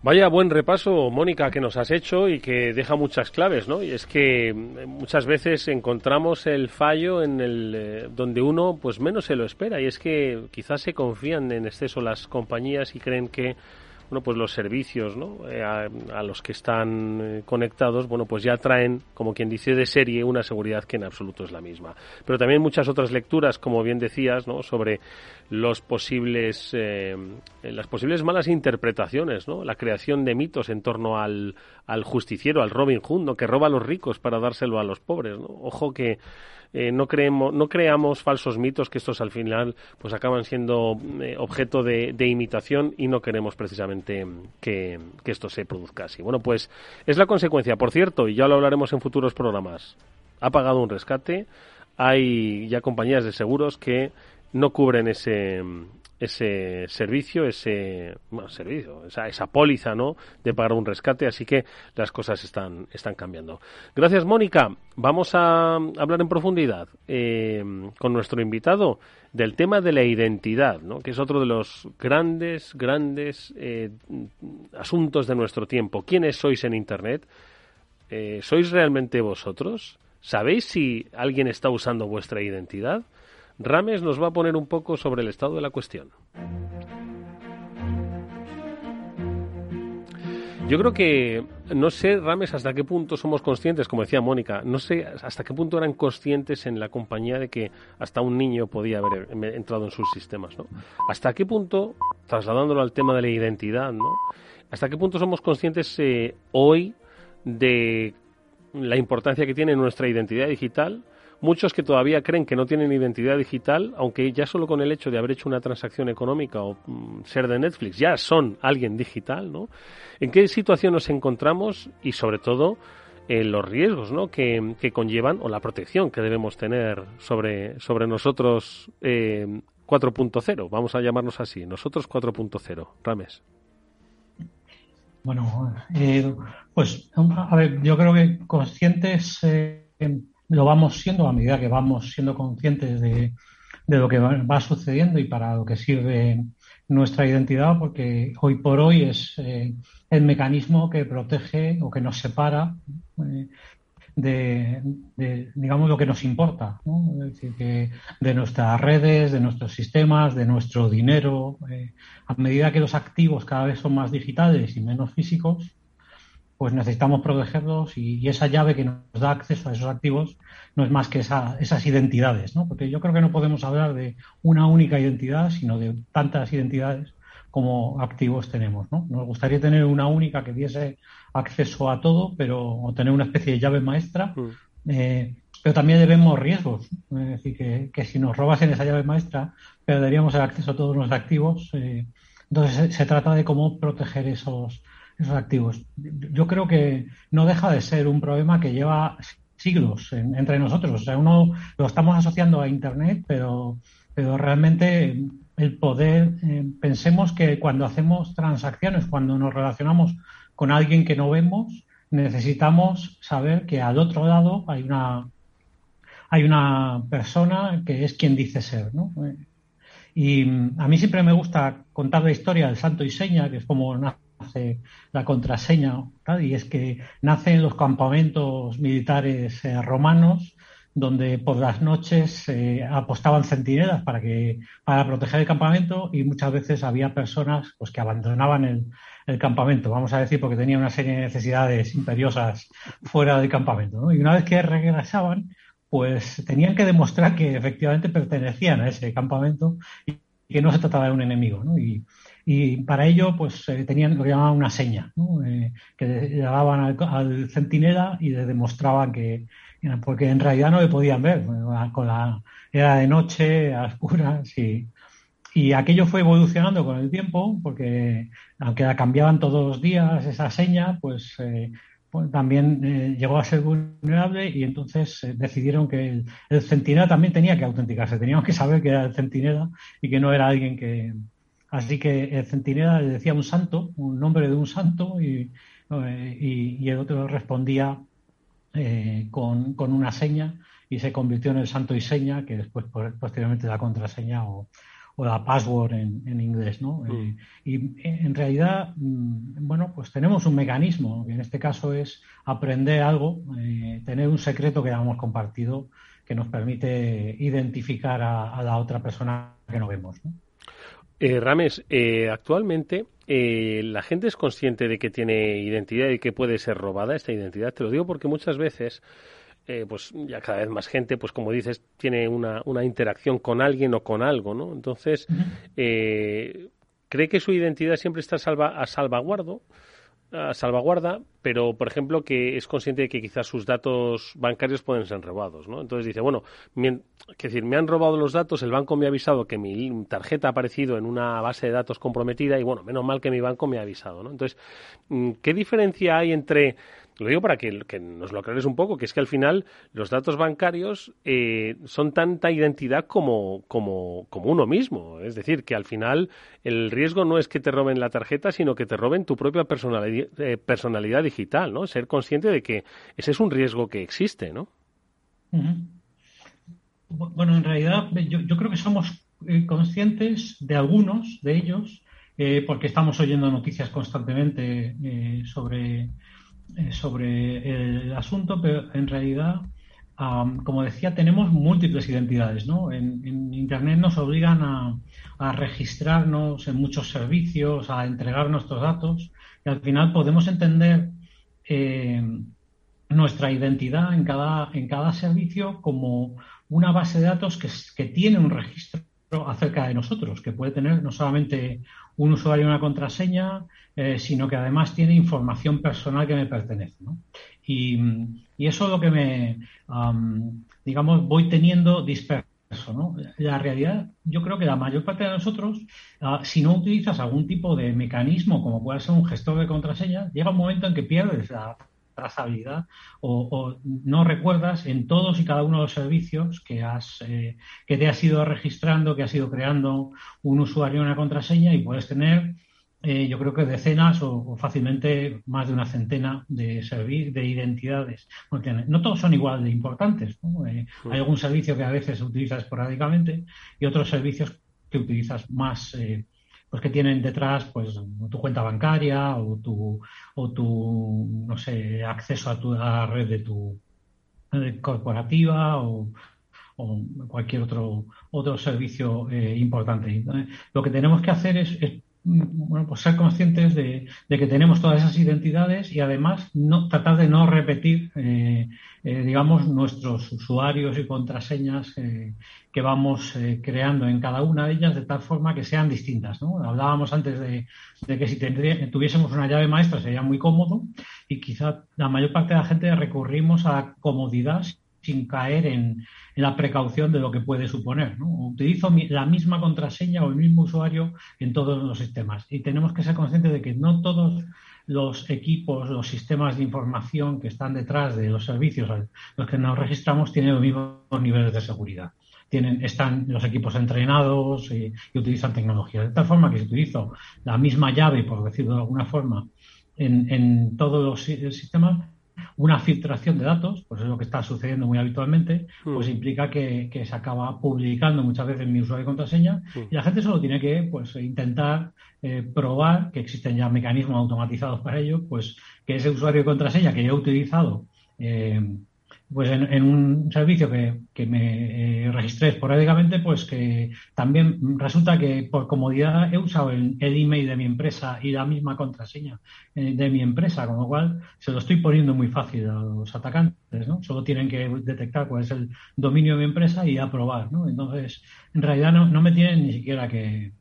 Vaya buen repaso, Mónica, que nos has hecho y que deja muchas claves, ¿no? Y es que mm, muchas veces encontramos el fallo en el eh, donde uno pues menos se lo espera y es que quizás se confían en exceso las compañías y creen que bueno, pues los servicios ¿no? Eh, a, los que están eh, conectados, bueno, pues ya traen, como quien dice, de serie una seguridad que en absoluto es la misma. Pero también muchas otras lecturas, como bien decías, ¿no? sobre los posibles, eh, las posibles malas interpretaciones, ¿no? la creación de mitos en torno al, al justiciero, al Robin Hood, ¿no? que roba a los ricos para dárselo a los pobres. ¿no? Ojo que eh, no, creemos, no creamos falsos mitos que estos al final pues acaban siendo eh, objeto de, imitación y no queremos precisamente que, que esto se produzca así. Bueno, pues es la consecuencia, por cierto, y ya lo hablaremos en futuros programas. Ha pagado un rescate, hay ya compañías de seguros que no cubren ese, ese servicio, ese servicio, esa, esa póliza, ¿no? De pagar un rescate, así que las cosas están, están cambiando. Gracias, Mónica. Vamos a hablar en profundidad eh, con nuestro invitado del tema de la identidad, ¿no? Que es otro de los grandes, grandes eh, asuntos de nuestro tiempo. ¿Quiénes sois en Internet? Eh, ¿Sois realmente vosotros? ¿Sabéis si alguien está usando vuestra identidad? Rames nos va a poner un poco sobre el estado de la cuestión. Yo creo que no sé, Rames, hasta qué punto somos conscientes, como decía Mónica, no sé hasta qué punto eran conscientes en la compañía de que hasta un niño podía haber entrado en sus sistemas, ¿no? Hasta qué punto, trasladándolo al tema de la identidad, ¿no? Hasta qué punto somos conscientes eh, hoy de la importancia que tiene nuestra identidad digital muchos que todavía creen que no tienen identidad digital, aunque ya solo con el hecho de haber hecho una transacción económica o mm, ser de Netflix ya son alguien digital, ¿no? ¿En qué situación nos encontramos y sobre todo en los riesgos ¿no? que, conllevan o la protección que debemos tener sobre, sobre nosotros eh, 4.0? Vamos a llamarnos así, nosotros 4.0. Rames. Bueno, eh, pues a ver, yo creo que conscientes eh, lo vamos siendo a medida que vamos siendo conscientes de, lo que va, sucediendo y para lo que sirve nuestra identidad, porque hoy por hoy es eh, el mecanismo que protege o que nos separa eh, de, digamos, lo que nos importa, es decir, que de nuestras redes, de nuestros sistemas, de nuestro dinero. Eh, a medida que los activos cada vez son más digitales y menos físicos, pues necesitamos protegerlos y, esa llave que nos da acceso a esos activos no es más que esas identidades, ¿no? Porque yo creo que no podemos hablar de una única identidad, sino de tantas identidades como activos tenemos, ¿no? Nos gustaría tener una única que diese acceso a todo, pero o tener una especie de llave maestra, mm. eh, pero también debemos riesgos, es decir, que, si nos robasen esa llave maestra, perderíamos el acceso a todos los activos. Eh, entonces se trata de cómo proteger esos esos activos. Yo creo que no deja de ser un problema que lleva siglos entre nosotros. O sea, uno lo estamos asociando a Internet, pero, pero realmente el poder, eh, pensemos que cuando hacemos transacciones, cuando nos relacionamos con alguien que no vemos, necesitamos saber que al otro lado hay una hay una persona que es quien dice ser, ¿no? Y a mí siempre me gusta contar la historia del santo y seña, que es como nace la contraseña, y es que nace en los campamentos militares eh, romanos, donde por las noches eh, apostaban centinelas para que para proteger el campamento y muchas veces había personas pues que abandonaban el, campamento, vamos a decir, porque tenían una serie de necesidades imperiosas fuera del campamento. Y una vez que regresaban, pues tenían que demostrar que efectivamente pertenecían a ese campamento y que no se trataba de un enemigo. Y para ello, pues eh, tenían lo que llamaban una seña, eh, que daban al, centinela y le demostraban que, porque en realidad no le podían ver, con la, era de noche, a oscuras y, y aquello fue evolucionando con el tiempo, porque aunque la cambiaban todos los días esa seña, pues, eh, pues también llegó a ser vulnerable y entonces decidieron que el, el, centinela también tenía que autenticarse, teníamos que saber que era el centinela y que no era alguien que, Así que el centinela le decía un santo, un nombre de un santo, y, eh, el otro respondía eh, con, una seña y se convirtió en el santo y seña, que después posteriormente la contraseña o, la password en, inglés, ¿no? Mm. Eh, y en realidad, mm, bueno, pues tenemos un mecanismo, que en este caso es aprender algo, tener un secreto que hemos compartido que nos permite identificar a, a la otra persona que no vemos, ¿no? Eh, Rames, eh, actualmente eh, la gente es consciente de que tiene identidad y que puede ser robada esta identidad. Te lo digo porque muchas veces, eh, pues ya cada vez más gente, pues como dices, tiene una, una interacción con alguien o con algo, ¿no? Entonces, cree que su identidad siempre está salva, a salvaguardo salvaguarda, pero por ejemplo que es consciente de que quizás sus datos bancarios pueden ser robados, ¿no? Entonces dice, bueno, es decir, me han robado los datos, el banco me ha avisado que mi tarjeta ha aparecido en una base de datos comprometida y bueno, menos mal que mi banco me ha avisado, ¿no? Entonces, mm, ¿qué diferencia hay entre lo digo para que, nos lo aclares un poco, que es que al final los datos bancarios eh, son tanta identidad como, como, como uno mismo. Es decir, que al final el riesgo no es que te roben la tarjeta, sino que te roben tu propia personalidad, eh, personalidad digital, ¿no? Ser consciente de que ese es un riesgo que existe, ¿no? Bueno, en realidad yo, yo creo que somos eh, conscientes de algunos de ellos, porque estamos oyendo noticias constantemente sobre eh, sobre el asunto, pero en realidad, como decía, tenemos múltiples identidades. ¿no? En, Internet nos obligan a, registrarnos en muchos servicios, a entregar nuestros datos y al final podemos entender eh, nuestra identidad en cada, en cada servicio como una base de datos que, que tiene un registro acerca de nosotros, que puede tener no solamente un usuario y una contraseña, eh, sino que además tiene información personal que me pertenece. Y, eso es lo que me, digamos, voy teniendo disperso. ¿no? La realidad, yo creo que la mayor parte de nosotros, ah, si no utilizas algún tipo de mecanismo, como puede ser un gestor de contraseñas, llega un momento en que pierdes la trazabilidad o, no recuerdas en todos y cada uno de los servicios que, has, eh, que te has ido registrando, que has ido creando un usuario y una contraseña y puedes tener eh, yo creo que decenas o, fácilmente más de una centena de de identidades. no todos son igual de importantes. Eh, hay algún servicio que a veces utilizas esporádicamente y otros servicios que utilizas más, pues que tienen detrás pues tu cuenta bancaria o tu o tu no sé acceso a tu la red de tu corporativa o, cualquier otro otro servicio eh, importante lo que tenemos que hacer es bueno, pues ser conscientes de, que tenemos todas esas identidades y además no tratar de no repetir, eh, eh, digamos, nuestros usuarios y contraseñas eh, que vamos creando en cada una de ellas de tal forma que sean distintas. ¿no? Hablábamos antes de, que si tuviésemos una llave maestra sería muy cómodo y quizá la mayor parte de la gente recurrimos a comodidad sin caer en, la precaución de lo que puede suponer. Utilizo la misma contraseña o el mismo usuario en todos los sistemas y tenemos que ser conscientes de que no todos los equipos, los sistemas de información que están detrás de los servicios los que nos registramos tienen los mismos niveles de seguridad. Tienen, están los equipos entrenados y, utilizan tecnología. De tal forma que si utilizo la misma llave, por decirlo de alguna forma, en, en todos los sistemas, una filtración de datos, pues es lo que está sucediendo muy habitualmente, hmm. pues implica que, se acaba publicando muchas veces mi usuario y contraseña hmm. y la gente solo tiene que pues intentar eh, probar que existen ya mecanismos automatizados para ello, pues que ese usuario y contraseña que yo he utilizado eh, pues en, un servicio que, me eh, registré esporádicamente, pues que también resulta que por comodidad he usado el, email de mi empresa y la misma contraseña eh, de mi empresa, con lo cual se lo estoy poniendo muy fácil a los atacantes, ¿no? Solo tienen que detectar cuál es el dominio de mi empresa y aprobar, ¿no? Entonces, en realidad no, no me tienen ni siquiera que,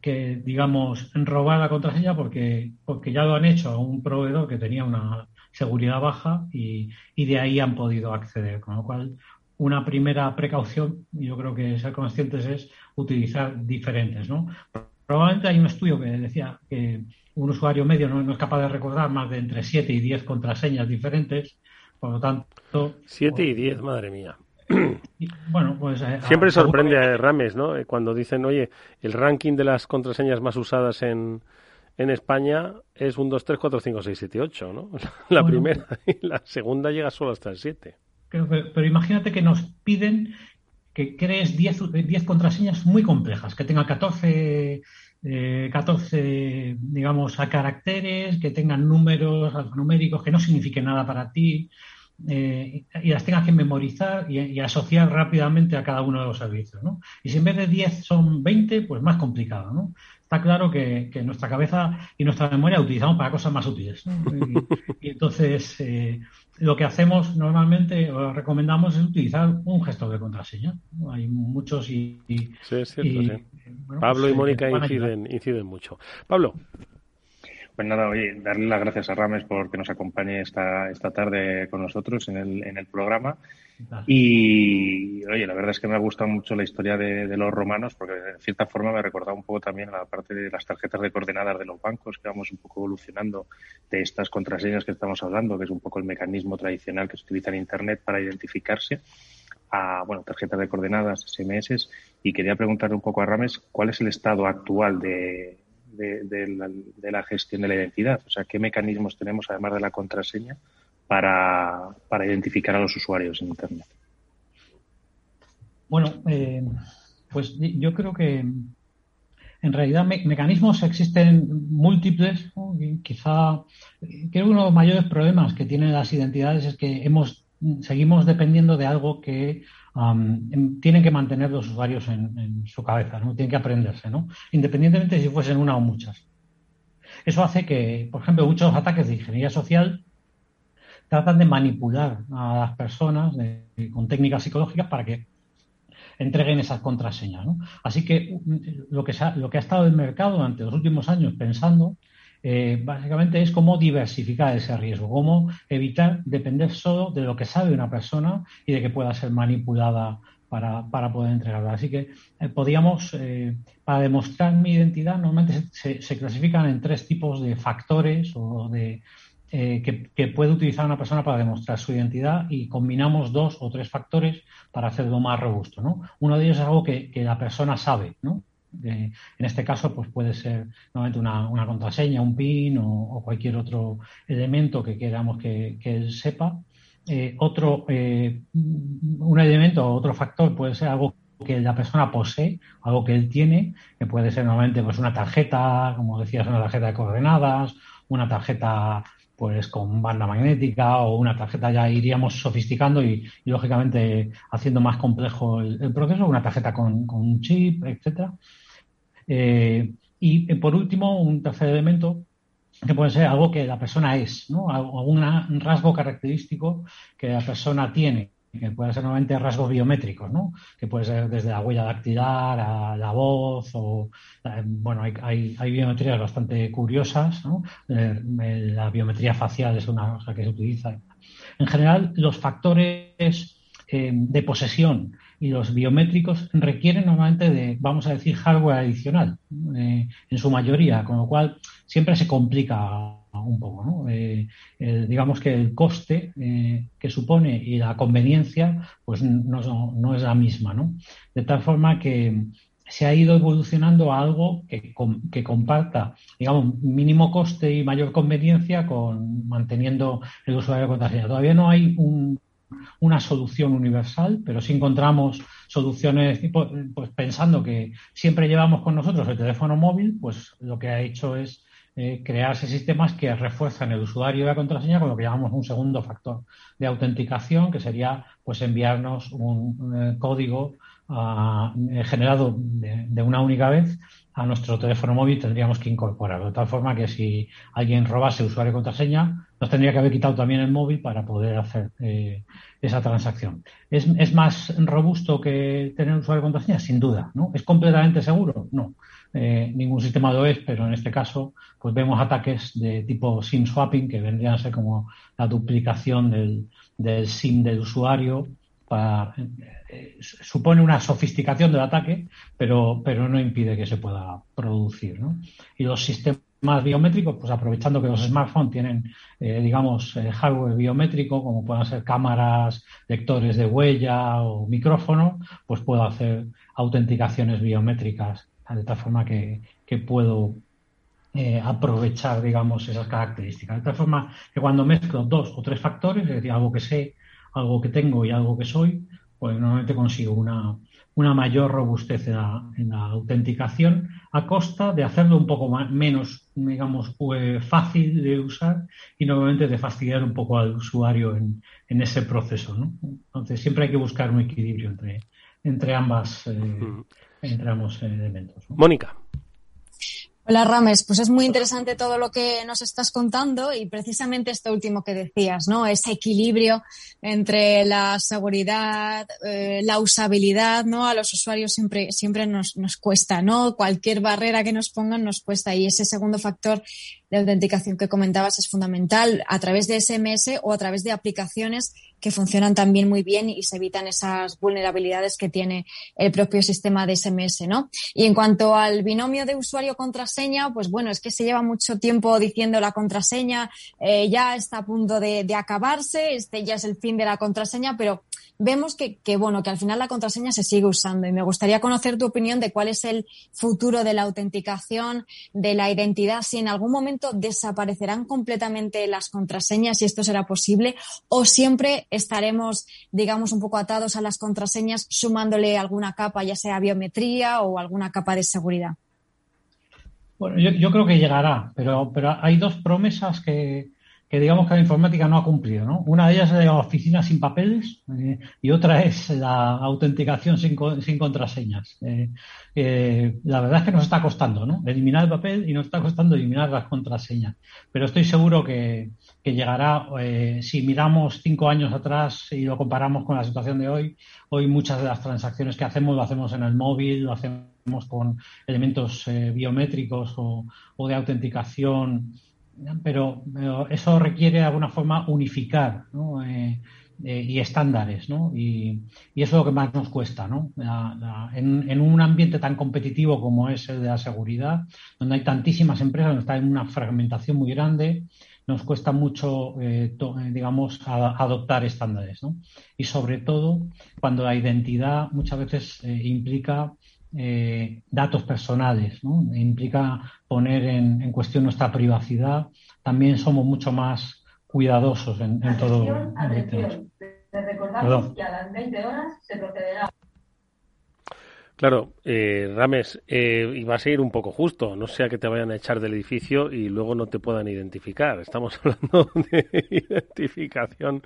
que digamos, robar la contraseña porque, porque ya lo han hecho a un proveedor que tenía una seguridad baja y, de ahí han podido acceder. Con lo cual, una primera precaución, yo creo que ser conscientes es utilizar diferentes. ¿no? Probablemente hay un estudio que decía que un usuario medio no, es capaz de recordar más de entre 7 y 10 contraseñas diferentes. Por lo tanto. 7 y 10, madre mía. bueno, pues. Eh, Siempre sorprende a Rames, ¿no? Eh, cuando dicen, oye, el ranking de las contraseñas más usadas en, en España es un 2, 3, 4, 5, 6, 7, 8, ¿no? La primera y la segunda llega solo hasta el 7. Pero, imagínate que nos piden que crees 10, 10 contraseñas muy complejas, que tengan 14, eh, 14, digamos, a caracteres, que tengan números alfanuméricos que no signifiquen nada para ti, eh, y las tengas que memorizar y, y, asociar rápidamente a cada uno de los servicios, ¿no? Y si en vez de 10 son 20, pues más complicado, ¿no? Está claro que, nuestra cabeza y nuestra memoria utilizamos para cosas más útiles. Y, entonces, eh, lo que hacemos normalmente o recomendamos es utilizar un gestor de contraseña. Hay muchos y. sí, es cierto, Pablo y pues, Mónica inciden, inciden mucho. Pablo. Pues nada, oye, darle las gracias a Rames por que nos acompañe esta, esta tarde con nosotros en el, en el programa. Y oye, la verdad es que me ha gustado mucho la historia de, los romanos porque de cierta forma me ha recordado un poco también la parte de las tarjetas de coordenadas de los bancos que vamos un poco evolucionando de estas contraseñas que estamos hablando, que es un poco el mecanismo tradicional que se utiliza en Internet para identificarse a bueno, tarjetas de coordenadas, SMS, y quería preguntarle un poco a Rames cuál es el estado actual de, de, la, gestión de la identidad. O sea, ¿qué mecanismos tenemos, además de la contraseña, para, identificar a los usuarios en Internet? Bueno, eh, pues yo creo que en realidad mecanismos existen múltiples. quizá creo que uno de los mayores problemas que tienen las identidades es que hemos seguimos dependiendo de algo que Em, tienen que mantener los usuarios en, su cabeza, ¿no? Tienen que aprenderse, ¿no? Independientemente de si fuesen una o muchas. Eso hace que, por ejemplo, muchos ataques de ingeniería social tratan de manipular a las personas con técnicas psicológicas para que entreguen esas contraseñas. Así que mm, lo que, ha, lo que ha estado el mercado durante los últimos años pensando eh, básicamente es cómo diversificar ese riesgo, cómo evitar depender solo de lo que sabe una persona y de que pueda ser manipulada para, poder entregarla. Así que eh, podríamos, eh, para demostrar mi identidad, normalmente se, clasifican en tres tipos de factores o de, que, puede utilizar una persona para demostrar su identidad y combinamos dos o tres factores para hacerlo más robusto. ¿no? Uno de ellos es algo que, que la persona sabe, ¿no? En este caso, pues puede ser nuevamente una, contraseña, un PIN o, cualquier otro elemento que queramos que, él sepa. Eh, otro, eh, un elemento otro factor puede ser algo que la persona posee, algo que él tiene, que puede ser nuevamente pues una tarjeta, como decías, una tarjeta de coordenadas, una tarjeta pues con banda magnética o una tarjeta ya iríamos sofisticando y, lógicamente haciendo más complejo el, proceso, una tarjeta con, con un chip, etcétera. Eh, y eh, por último, un tercer elemento que puede ser algo que la persona es, ¿no? algún rasgo característico que la persona tiene, que puede ser normalmente rasgos biométricos, ¿no? que puede ser desde la huella dactilar a la voz, o eh, bueno, hay, hay, biometrías bastante curiosas, ¿no? la biometría facial es una cosa que se utiliza. En general, los factores de posesión y los biométricos requieren normalmente de, vamos a decir, hardware adicional, eh, en su mayoría, con lo cual siempre se complica un poco. ¿no? Eh, digamos que el coste eh, que supone y la conveniencia pues no, no, es la misma. ¿no? De tal forma que se ha ido evolucionando a algo que, que, comparta, digamos, mínimo coste y mayor conveniencia con manteniendo el usuario de contraseña. Todavía no hay un una solución universal, pero si encontramos soluciones pues pensando que siempre llevamos con nosotros el teléfono móvil, pues lo que ha hecho es eh, crearse sistemas que refuerzan el usuario y la contraseña con lo que llamamos un segundo factor de autenticación, que sería pues enviarnos un, eh, código ah, eh, generado de, una única vez a nuestro teléfono móvil tendríamos que incorporarlo, de tal forma que si alguien robase usuario y contraseña, nos tendría que haber quitado también el móvil para poder hacer eh, esa transacción. ¿Es, más robusto que tener usuario y contraseña? Sin duda, ¿no? ¿Es completamente seguro? No. Eh, ningún sistema lo es, pero en este caso, pues vemos ataques de tipo SIM swapping, que vendrían a ser como la duplicación del, del SIM del usuario eh, supone una sofisticación del ataque, pero, pero no impide que se pueda producir. Y los sistemas biométricos, pues aprovechando que los smartphones tienen, eh, digamos, eh, hardware biométrico, como puedan ser cámaras, lectores de huella o micrófono, pues puedo hacer autenticaciones biométricas de tal forma que, puedo aprovechar, digamos, esas características. De tal forma que cuando mezclo dos o tres factores, es decir, algo que sé algo que tengo y algo que soy, pues normalmente consigo una, una mayor robustez en la, autenticación a costa de hacerlo un poco menos, digamos, pues, fácil de usar y normalmente de fastidiar un poco al usuario en, en ese proceso. ¿no? Entonces siempre hay que buscar un equilibrio entre, entre ambas eh, entre ambos elementos. Mónica. Hola Rames, pues es muy interesante todo lo que nos estás contando y precisamente esto último que decías, ¿no? Ese equilibrio entre la seguridad, eh, la usabilidad, ¿no? A los usuarios siempre, siempre nos, nos cuesta, ¿no? Cualquier barrera que nos pongan nos cuesta y ese segundo factor de autenticación que comentabas es fundamental a través de SMS o a través de aplicaciones que funcionan también muy bien y se evitan esas vulnerabilidades que tiene el propio sistema de SMS, ¿no? Y en cuanto al binomio de usuario-contraseña, pues bueno, es que se lleva mucho tiempo diciendo la contraseña eh, ya está a punto de, de acabarse, este ya es el fin de la contraseña, pero vemos que, bueno, que al final la contraseña se sigue usando y me gustaría conocer tu opinión de cuál es el futuro de la autenticación, de la identidad, si en algún momento desaparecerán completamente las contraseñas, si esto será posible, o siempre estaremos, digamos, un poco atados a las contraseñas sumándole alguna capa, ya sea biometría o alguna capa de seguridad. Bueno, yo, creo que llegará, pero, pero hay dos promesas que, que digamos que la informática no ha cumplido. ¿no? Una de ellas es la oficina sin papeles eh, y otra es la autenticación sin, contraseñas. Eh, eh, la verdad es que nos está costando ¿no? eliminar el papel y nos está costando eliminar las contraseñas. Pero estoy seguro que, llegará, si miramos cinco años atrás y lo comparamos con la situación de hoy, hoy muchas de las transacciones que hacemos lo hacemos en el móvil, lo hacemos con elementos biométricos o, o de autenticación pero, eso requiere de alguna forma unificar eh, eh, y estándares, ¿no? Y, eso es lo que más nos cuesta, ¿no? en, un ambiente tan competitivo como es el de la seguridad, donde hay tantísimas empresas, donde está en una fragmentación muy grande, nos cuesta mucho, eh, digamos, adoptar estándares, ¿no? Y sobre todo cuando la identidad muchas veces implica eh, datos personales, ¿no? implica poner en, cuestión nuestra privacidad, también somos mucho más cuidadosos en, todo. Atención, recordamos que a las 20 horas se procederá Claro, eh, Rames, eh, y vas a ir un poco justo, no sea que te vayan a echar del edificio y luego no te puedan identificar. Estamos hablando de identificación,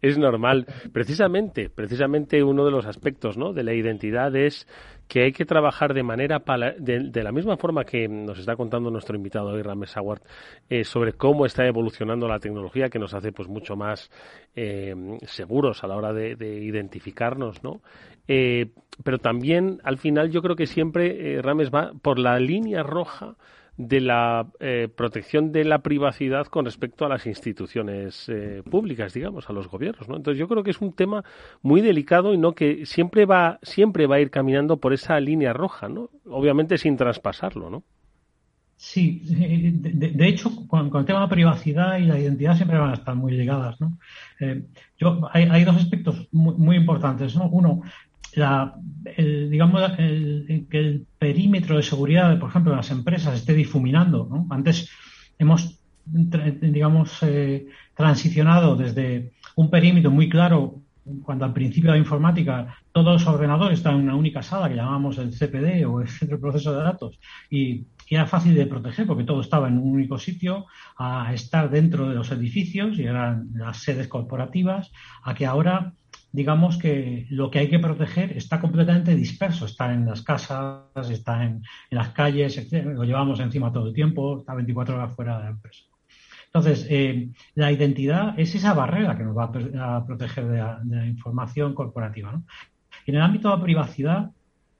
es normal. Precisamente, precisamente uno de los aspectos ¿no? de la identidad es que hay que trabajar de manera de, la misma forma que nos está contando nuestro invitado hoy, Rames Howard, eh, sobre cómo está evolucionando la tecnología que nos hace pues mucho más eh, seguros a la hora de, de identificarnos, ¿no? Eh, pero también, al final, yo creo que siempre eh, Rames va por la línea roja de la eh, protección de la privacidad con respecto a las instituciones públicas, digamos, a los gobiernos, ¿no? Entonces yo creo que es un tema muy delicado y no que siempre va siempre va a ir caminando por esa línea roja, ¿no? Obviamente sin traspasarlo, ¿no? Sí, de, hecho, con, el tema de privacidad y la identidad siempre van a estar muy ligadas, ¿no? yo, hay, dos aspectos muy, muy importantes, ¿no? Uno, la, el, digamos, el, que el perímetro de seguridad, por ejemplo, de las empresas esté difuminando. ¿no? Antes hemos, digamos, eh, transicionado desde un perímetro muy claro, cuando al principio de la informática todos los ordenadores estaban en una única sala que llamamos el CPD o el Centro de Proceso de Datos y, y era fácil de proteger porque todo estaba en un único sitio, a estar dentro de los edificios y eran las sedes corporativas, a que ahora digamos que lo que hay que proteger está completamente disperso. Está en las casas, está en, las calles, lo llevamos encima todo el tiempo, está 24 horas fuera de la empresa. Entonces, eh, la identidad es esa barrera que nos va a, proteger de la, información corporativa. En el ámbito de la privacidad,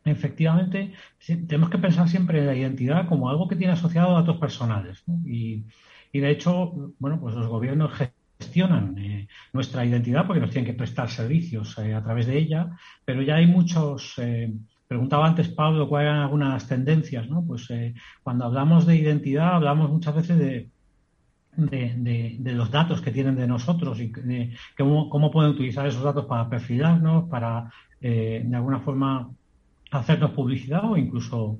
efectivamente, tenemos que pensar siempre en la identidad como algo que tiene asociado a datos personales. Y, y, de hecho, bueno, pues los gobiernos gestionan eh, nuestra identidad porque nos tienen que prestar servicios eh, a través de ella, pero ya hay muchos. Eh, preguntaba antes Pablo cuáles eran algunas tendencias, ¿no? Pues cuando hablamos de identidad hablamos muchas veces de, de, los datos que tienen de nosotros y de cómo, cómo pueden utilizar esos datos para perfilarnos, para de alguna forma hacernos publicidad o incluso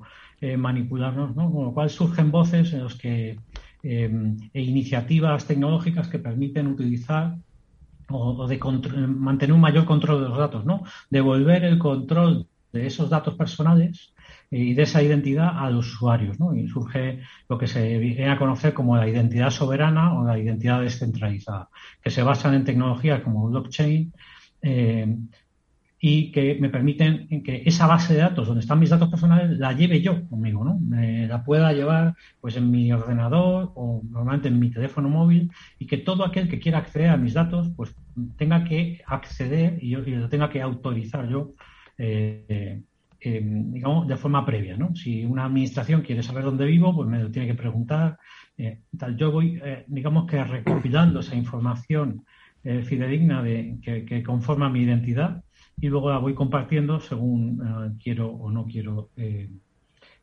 manipularnos, ¿no? Con lo cual surgen voces en los que Em, e iniciativas tecnológicas que permiten utilizar o, de mantener un mayor control de los datos, ¿no? Devolver el control de esos datos personales y de esa identidad a los usuarios, ¿no? Y surge lo que se viene a conocer como la identidad soberana o la identidad descentralizada, que se basan en tecnologías como blockchain, eh, y que me permiten que esa base de datos donde están mis datos personales la lleve yo conmigo, ¿no? Me la pueda llevar pues en mi ordenador o normalmente en mi teléfono móvil y que todo aquel que quiera acceder a mis datos pues tenga que acceder y yo lo tenga que autorizar yo eh, eh, digamos de forma previa, ¿no? Si una administración quiere saber dónde vivo pues me lo tiene que preguntar eh, tal yo voy digamos que recopilando esa información fidedigna de que, que conforma mi identidad y luego la voy compartiendo según eh, quiero o no quiero, eh,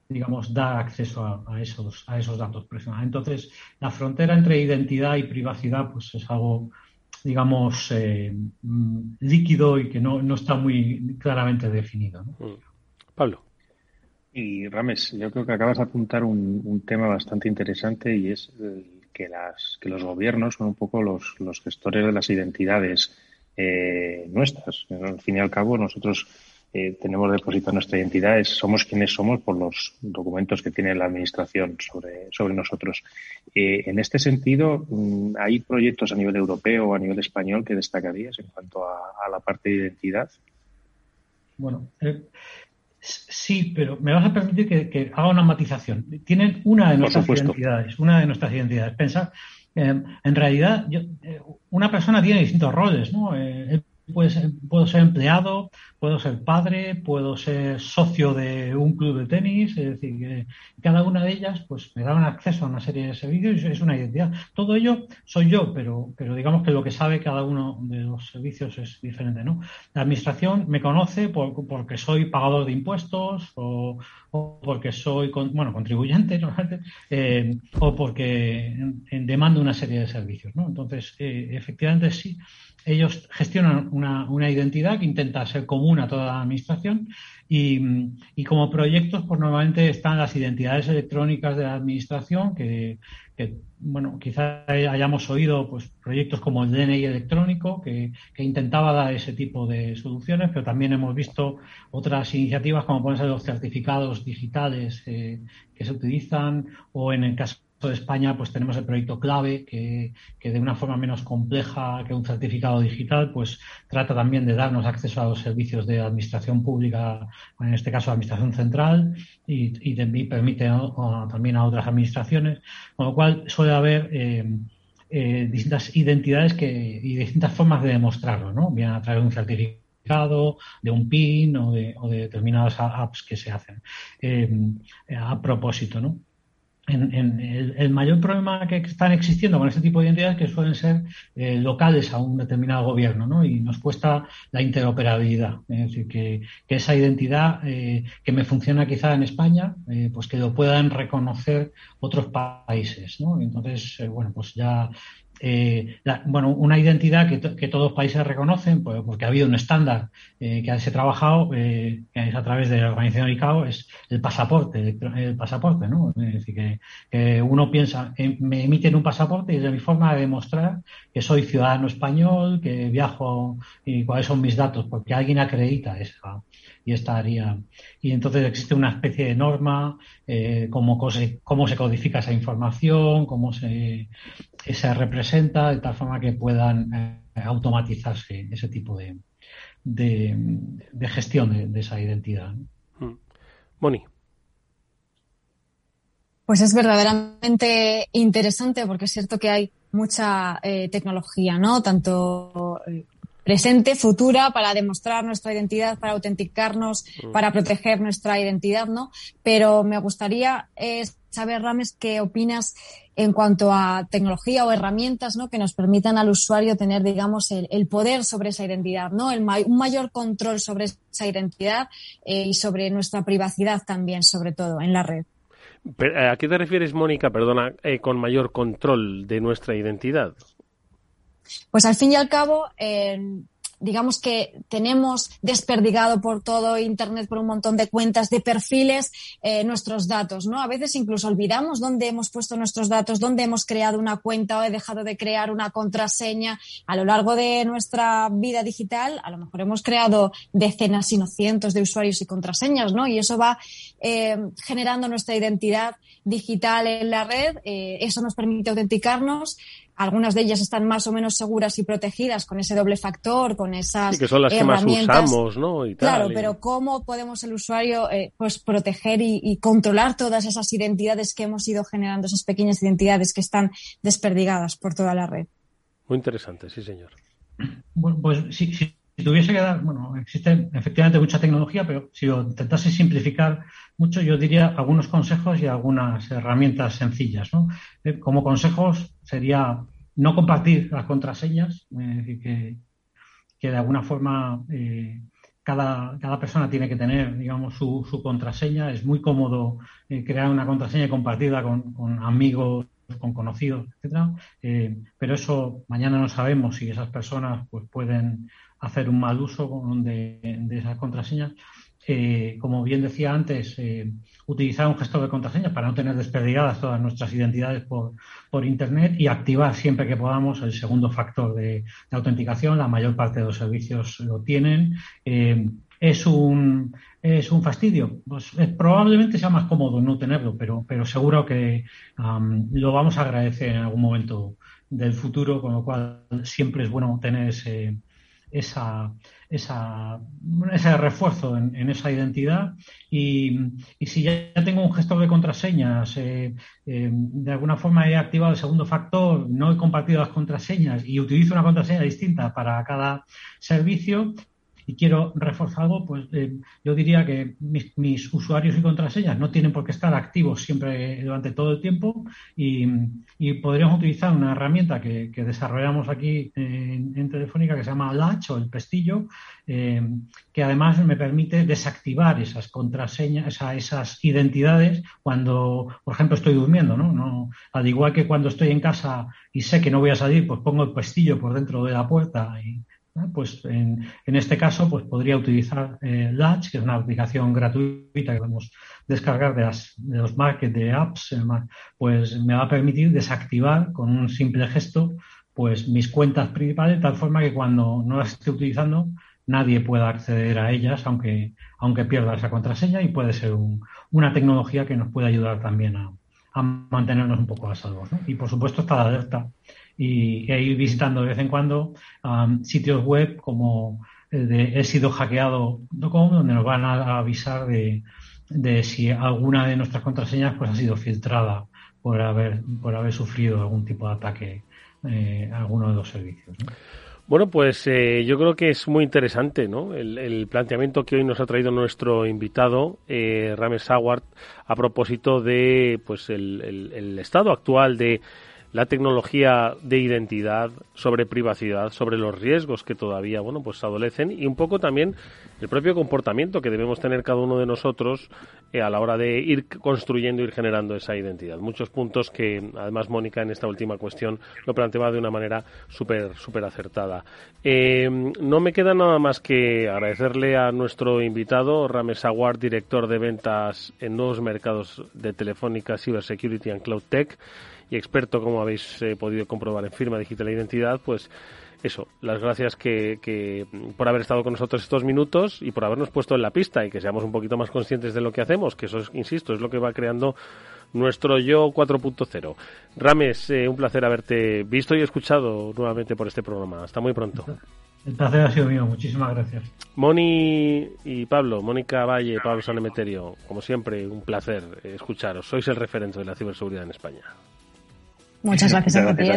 digamos, dar acceso a, esos, a esos datos personales. Entonces, la frontera entre identidad y privacidad pues es algo, digamos, eh, mm, líquido y que no, no, está muy claramente definido. Mm. Pablo. Y Rames, yo creo que acabas de apuntar un, un tema bastante interesante y es que, las, que los gobiernos son un poco los, los gestores de las identidades eh, nuestras. Al fin y al cabo, nosotros eh, tenemos depositado nuestra identidad, somos quienes somos por los documentos que tiene la Administración sobre, sobre nosotros. Eh, en este sentido, mm, ¿hay proyectos a nivel europeo o a nivel español que destacarías en cuanto a, la parte de identidad? Bueno, eh, sí, pero me vas a permitir que, haga una matización. Tienen una de nuestras identidades, una de nuestras identidades. Pensar, en realidad, una persona tiene distintos roles, ¿no? Puedo ser empleado, puedo ser padre, puedo ser socio de un club de tenis, es decir, que cada una de ellas pues me da un acceso a una serie de servicios y es una identidad. Todo ello soy yo, pero, pero digamos que lo que sabe cada uno de los servicios es diferente, ¿no? La administración me conoce porque soy pagador de impuestos o, porque soy, bueno, contribuyente, eh, o porque demando una serie de servicios, ¿no? Entonces, eh, efectivamente sí ellos gestionan una, una, identidad que intenta ser común a toda la administración y, y, como proyectos, pues normalmente están las identidades electrónicas de la administración que, que bueno, quizá hayamos oído pues proyectos como el DNI electrónico que, que, intentaba dar ese tipo de soluciones, pero también hemos visto otras iniciativas como pueden ser los certificados digitales eh, que se utilizan o en el caso de España, pues tenemos el proyecto clave que, de una forma menos compleja que un certificado digital, pues trata también de darnos acceso a los servicios de administración pública, en este caso administración central, y, y permite también a otras administraciones, con lo cual suele haber eh, eh, distintas identidades que, y distintas formas de demostrarlo, ¿no? Bien a través de un certificado de un PIN o de, determinadas apps que se hacen. Eh, a propósito, ¿no? En, el, mayor problema que están existiendo con este tipo de identidades que suelen ser eh, locales a un determinado gobierno, ¿no? Y nos cuesta la interoperabilidad. Es decir, que, esa identidad eh, que me funciona quizá en España, eh, pues que lo puedan reconocer otros países, ¿no? Entonces, bueno, pues ya eh, bueno, una identidad que, que, todos los países reconocen, pues, porque ha habido un estándar eh, que se ha trabajado, eh, que es a través de la organización ICAO, es el pasaporte, el, pasaporte, ¿no? Es decir, que, uno piensa, me emiten un pasaporte y es mi forma de demostrar que soy ciudadano español, que viajo y cuáles son mis datos, porque alguien acredita esa, y estaría. Y entonces existe una especie de norma, eh, cómo, cómo se codifica esa información, cómo se, se representa, de tal forma que puedan eh, automatizarse ese tipo de, de, gestión de, esa identidad. Moni. Pues es verdaderamente interesante porque es cierto que hay mucha eh, tecnología, ¿no? Tanto eh, presente, futura, para demostrar nuestra identidad, para autenticarnos, mm. para proteger nuestra identidad, ¿no? Pero me gustaría eh, saber, Rames, qué opinas en cuanto a tecnología o herramientas, ¿no? Que nos permitan al usuario tener, digamos, el, poder sobre esa identidad, ¿no? El un mayor control sobre esa identidad eh, y sobre nuestra privacidad también, sobre todo, en la red. Eh, ¿A qué te refieres, Mónica, perdona, con mayor control de nuestra identidad? Pues al fin y al cabo, digamos que tenemos desperdigado por todo Internet, por un montón de cuentas, de perfiles, eh, nuestros datos, ¿no? A veces incluso olvidamos dónde hemos puesto nuestros datos, dónde hemos creado una cuenta o he dejado de crear una contraseña. A lo largo de nuestra vida digital, a lo mejor hemos creado decenas, sino cientos de usuarios y contraseñas, ¿no? Y eso va eh, generando nuestra identidad digital en la red. Eh, eso nos permite autenticarnos algunas de ellas están más o menos seguras y protegidas con ese doble factor, con esas sí, que son las que más usamos, ¿no? claro, pero ¿cómo podemos el usuario eh, pues proteger y, controlar todas esas identidades que hemos ido generando, esas pequeñas identidades que están desperdigadas por toda la red? Muy interesante, sí, señor. Bueno, pues sí, si tuviese que dar, bueno, existe efectivamente mucha tecnología, pero si lo intentase simplificar mucho, yo diría algunos consejos y algunas herramientas sencillas. Eh, como consejos sería no compartir las contraseñas, que, que, de alguna forma eh, cada, cada, persona tiene que tener, digamos, su, su contraseña. Es muy cómodo eh, crear una contraseña y compartirla con, con amigos con conocidos, etcétera, pero eso mañana no sabemos si esas personas pues pueden hacer un mal uso de, de esas contraseñas eh, como bien decía antes, eh, utilizar un gestor de contraseñas para no tener desperdigadas todas nuestras identidades por, Internet y activar siempre que podamos el segundo factor de, autenticación. La mayor parte de los servicios lo tienen. Eh, es un, es un fastidio. Pues, probablemente sea más cómodo no tenerlo, pero, pero seguro que lo vamos a agradecer en algún momento del futuro, con lo cual siempre es bueno tener ese, esa, esa, ese refuerzo en, esa identidad. Y, si ya tengo un gestor de contraseñas, eh, eh, de alguna forma he activado el segundo factor, no he compartido las contraseñas y utilizo una contraseña distinta para cada servicio, y quiero reforzarlo, pues eh, yo diría que mis, usuarios y contraseñas no tienen por qué estar activos siempre durante todo el tiempo y, podríamos utilizar una herramienta que, desarrollamos aquí en, Telefónica que se llama Latch o el pestillo, eh, que además me permite desactivar esas contraseñas, esas identidades cuando, por ejemplo, estoy durmiendo, ¿no? ¿no? Al igual que cuando estoy en casa y sé que no voy a salir, pues pongo el pestillo por dentro de la puerta y pues en, este caso pues podría utilizar eh, Latch, que es una aplicación gratuita que podemos descargar de, los markets de apps, eh, pues me va a permitir desactivar con un simple gesto pues mis cuentas principales de tal forma que cuando no las esté utilizando nadie pueda acceder a ellas aunque, aunque pierda esa contraseña y puede ser una tecnología que nos puede ayudar también a, mantenernos un poco a salvo. Y por supuesto está la alerta y, ir visitando de vez en cuando sitios web como el de he sido hackeado.com donde nos van a avisar de, si alguna de nuestras contraseñas pues ha sido filtrada por haber por haber sufrido algún tipo de ataque eh, a alguno de los servicios. Bueno, pues eh, yo creo que es muy interesante ¿no? el, planteamiento que hoy nos ha traído nuestro invitado, eh, Rames Howard, a propósito de pues el estado actual de la tecnología de identidad, sobre privacidad, sobre los riesgos que todavía, bueno, pues adolecen y un poco también el propio comportamiento que debemos tener cada uno de nosotros eh, a la hora de ir construyendo, ir generando esa identidad. Muchos puntos que, además, Mónica en esta última cuestión lo planteaba de una manera súper, súper acertada. Eh, no me queda nada más que agradecerle a nuestro invitado, Rames Aguard, director de ventas en nuevos mercados de Telefónica, Cybersecurity and Cloud Tech y experto, como habéis eh, podido comprobar en firma digital e identidad, pues eso, las gracias que, por haber estado con nosotros estos minutos y por habernos puesto en la pista y que seamos un poquito más conscientes de lo que hacemos, que eso, insisto, es lo que va creando nuestro yo 4.0. Rames, eh, un placer haberte visto y escuchado nuevamente por este programa. Hasta muy pronto. El placer ha sido mío, muchísimas gracias. Moni y Pablo, Mónica Valle, Pablo Sanemeterio, como siempre, un placer eh, escucharos. Sois el referente de la ciberseguridad en España. Muchas gracias, a ti,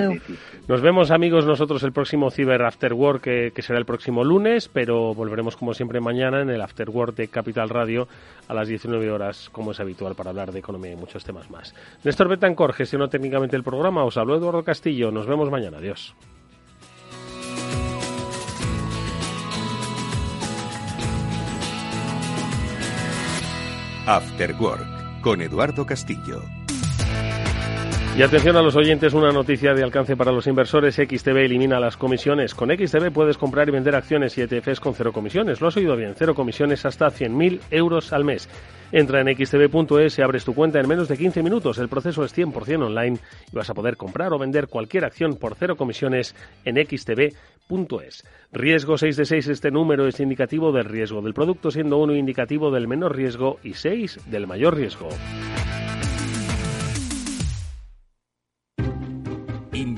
Nos vemos, amigos, nosotros el próximo Cyber After Work, que, será el próximo lunes, pero volveremos, como siempre, mañana en el After Work de Capital Radio a las 19 horas, como es habitual, para hablar de economía y muchos temas más. Néstor Betancor gestionó técnicamente el programa. Os habló Eduardo Castillo. Nos vemos mañana. Adiós. After Work con Eduardo Castillo. Y atención a los oyentes, una noticia de alcance para los inversores. XTB elimina las comisiones. Con XTB puedes comprar y vender acciones y ETFs con cero comisiones. Lo has oído bien, cero comisiones hasta 100.000 euros al mes. Entra en xtb.es y abres tu cuenta en menos de 15 minutos. El proceso es 100% online y vas a poder comprar o vender cualquier acción por cero comisiones en xtb.es. Riesgo 6 de 6, este número es indicativo del riesgo del producto, siendo uno indicativo del menor riesgo y 6 del mayor riesgo.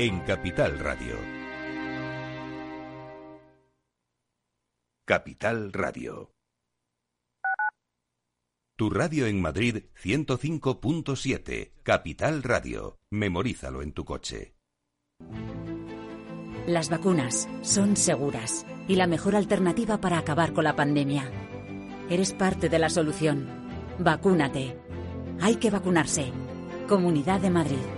en Capital Radio. Capital Radio. Tu radio en Madrid 105.7. Capital Radio. Memorízalo en tu coche. Las vacunas son seguras y la mejor alternativa para acabar con la pandemia. Eres parte de la solución. Vacúnate. Hay que vacunarse. Comunidad de Madrid.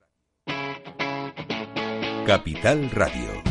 Capital Radio.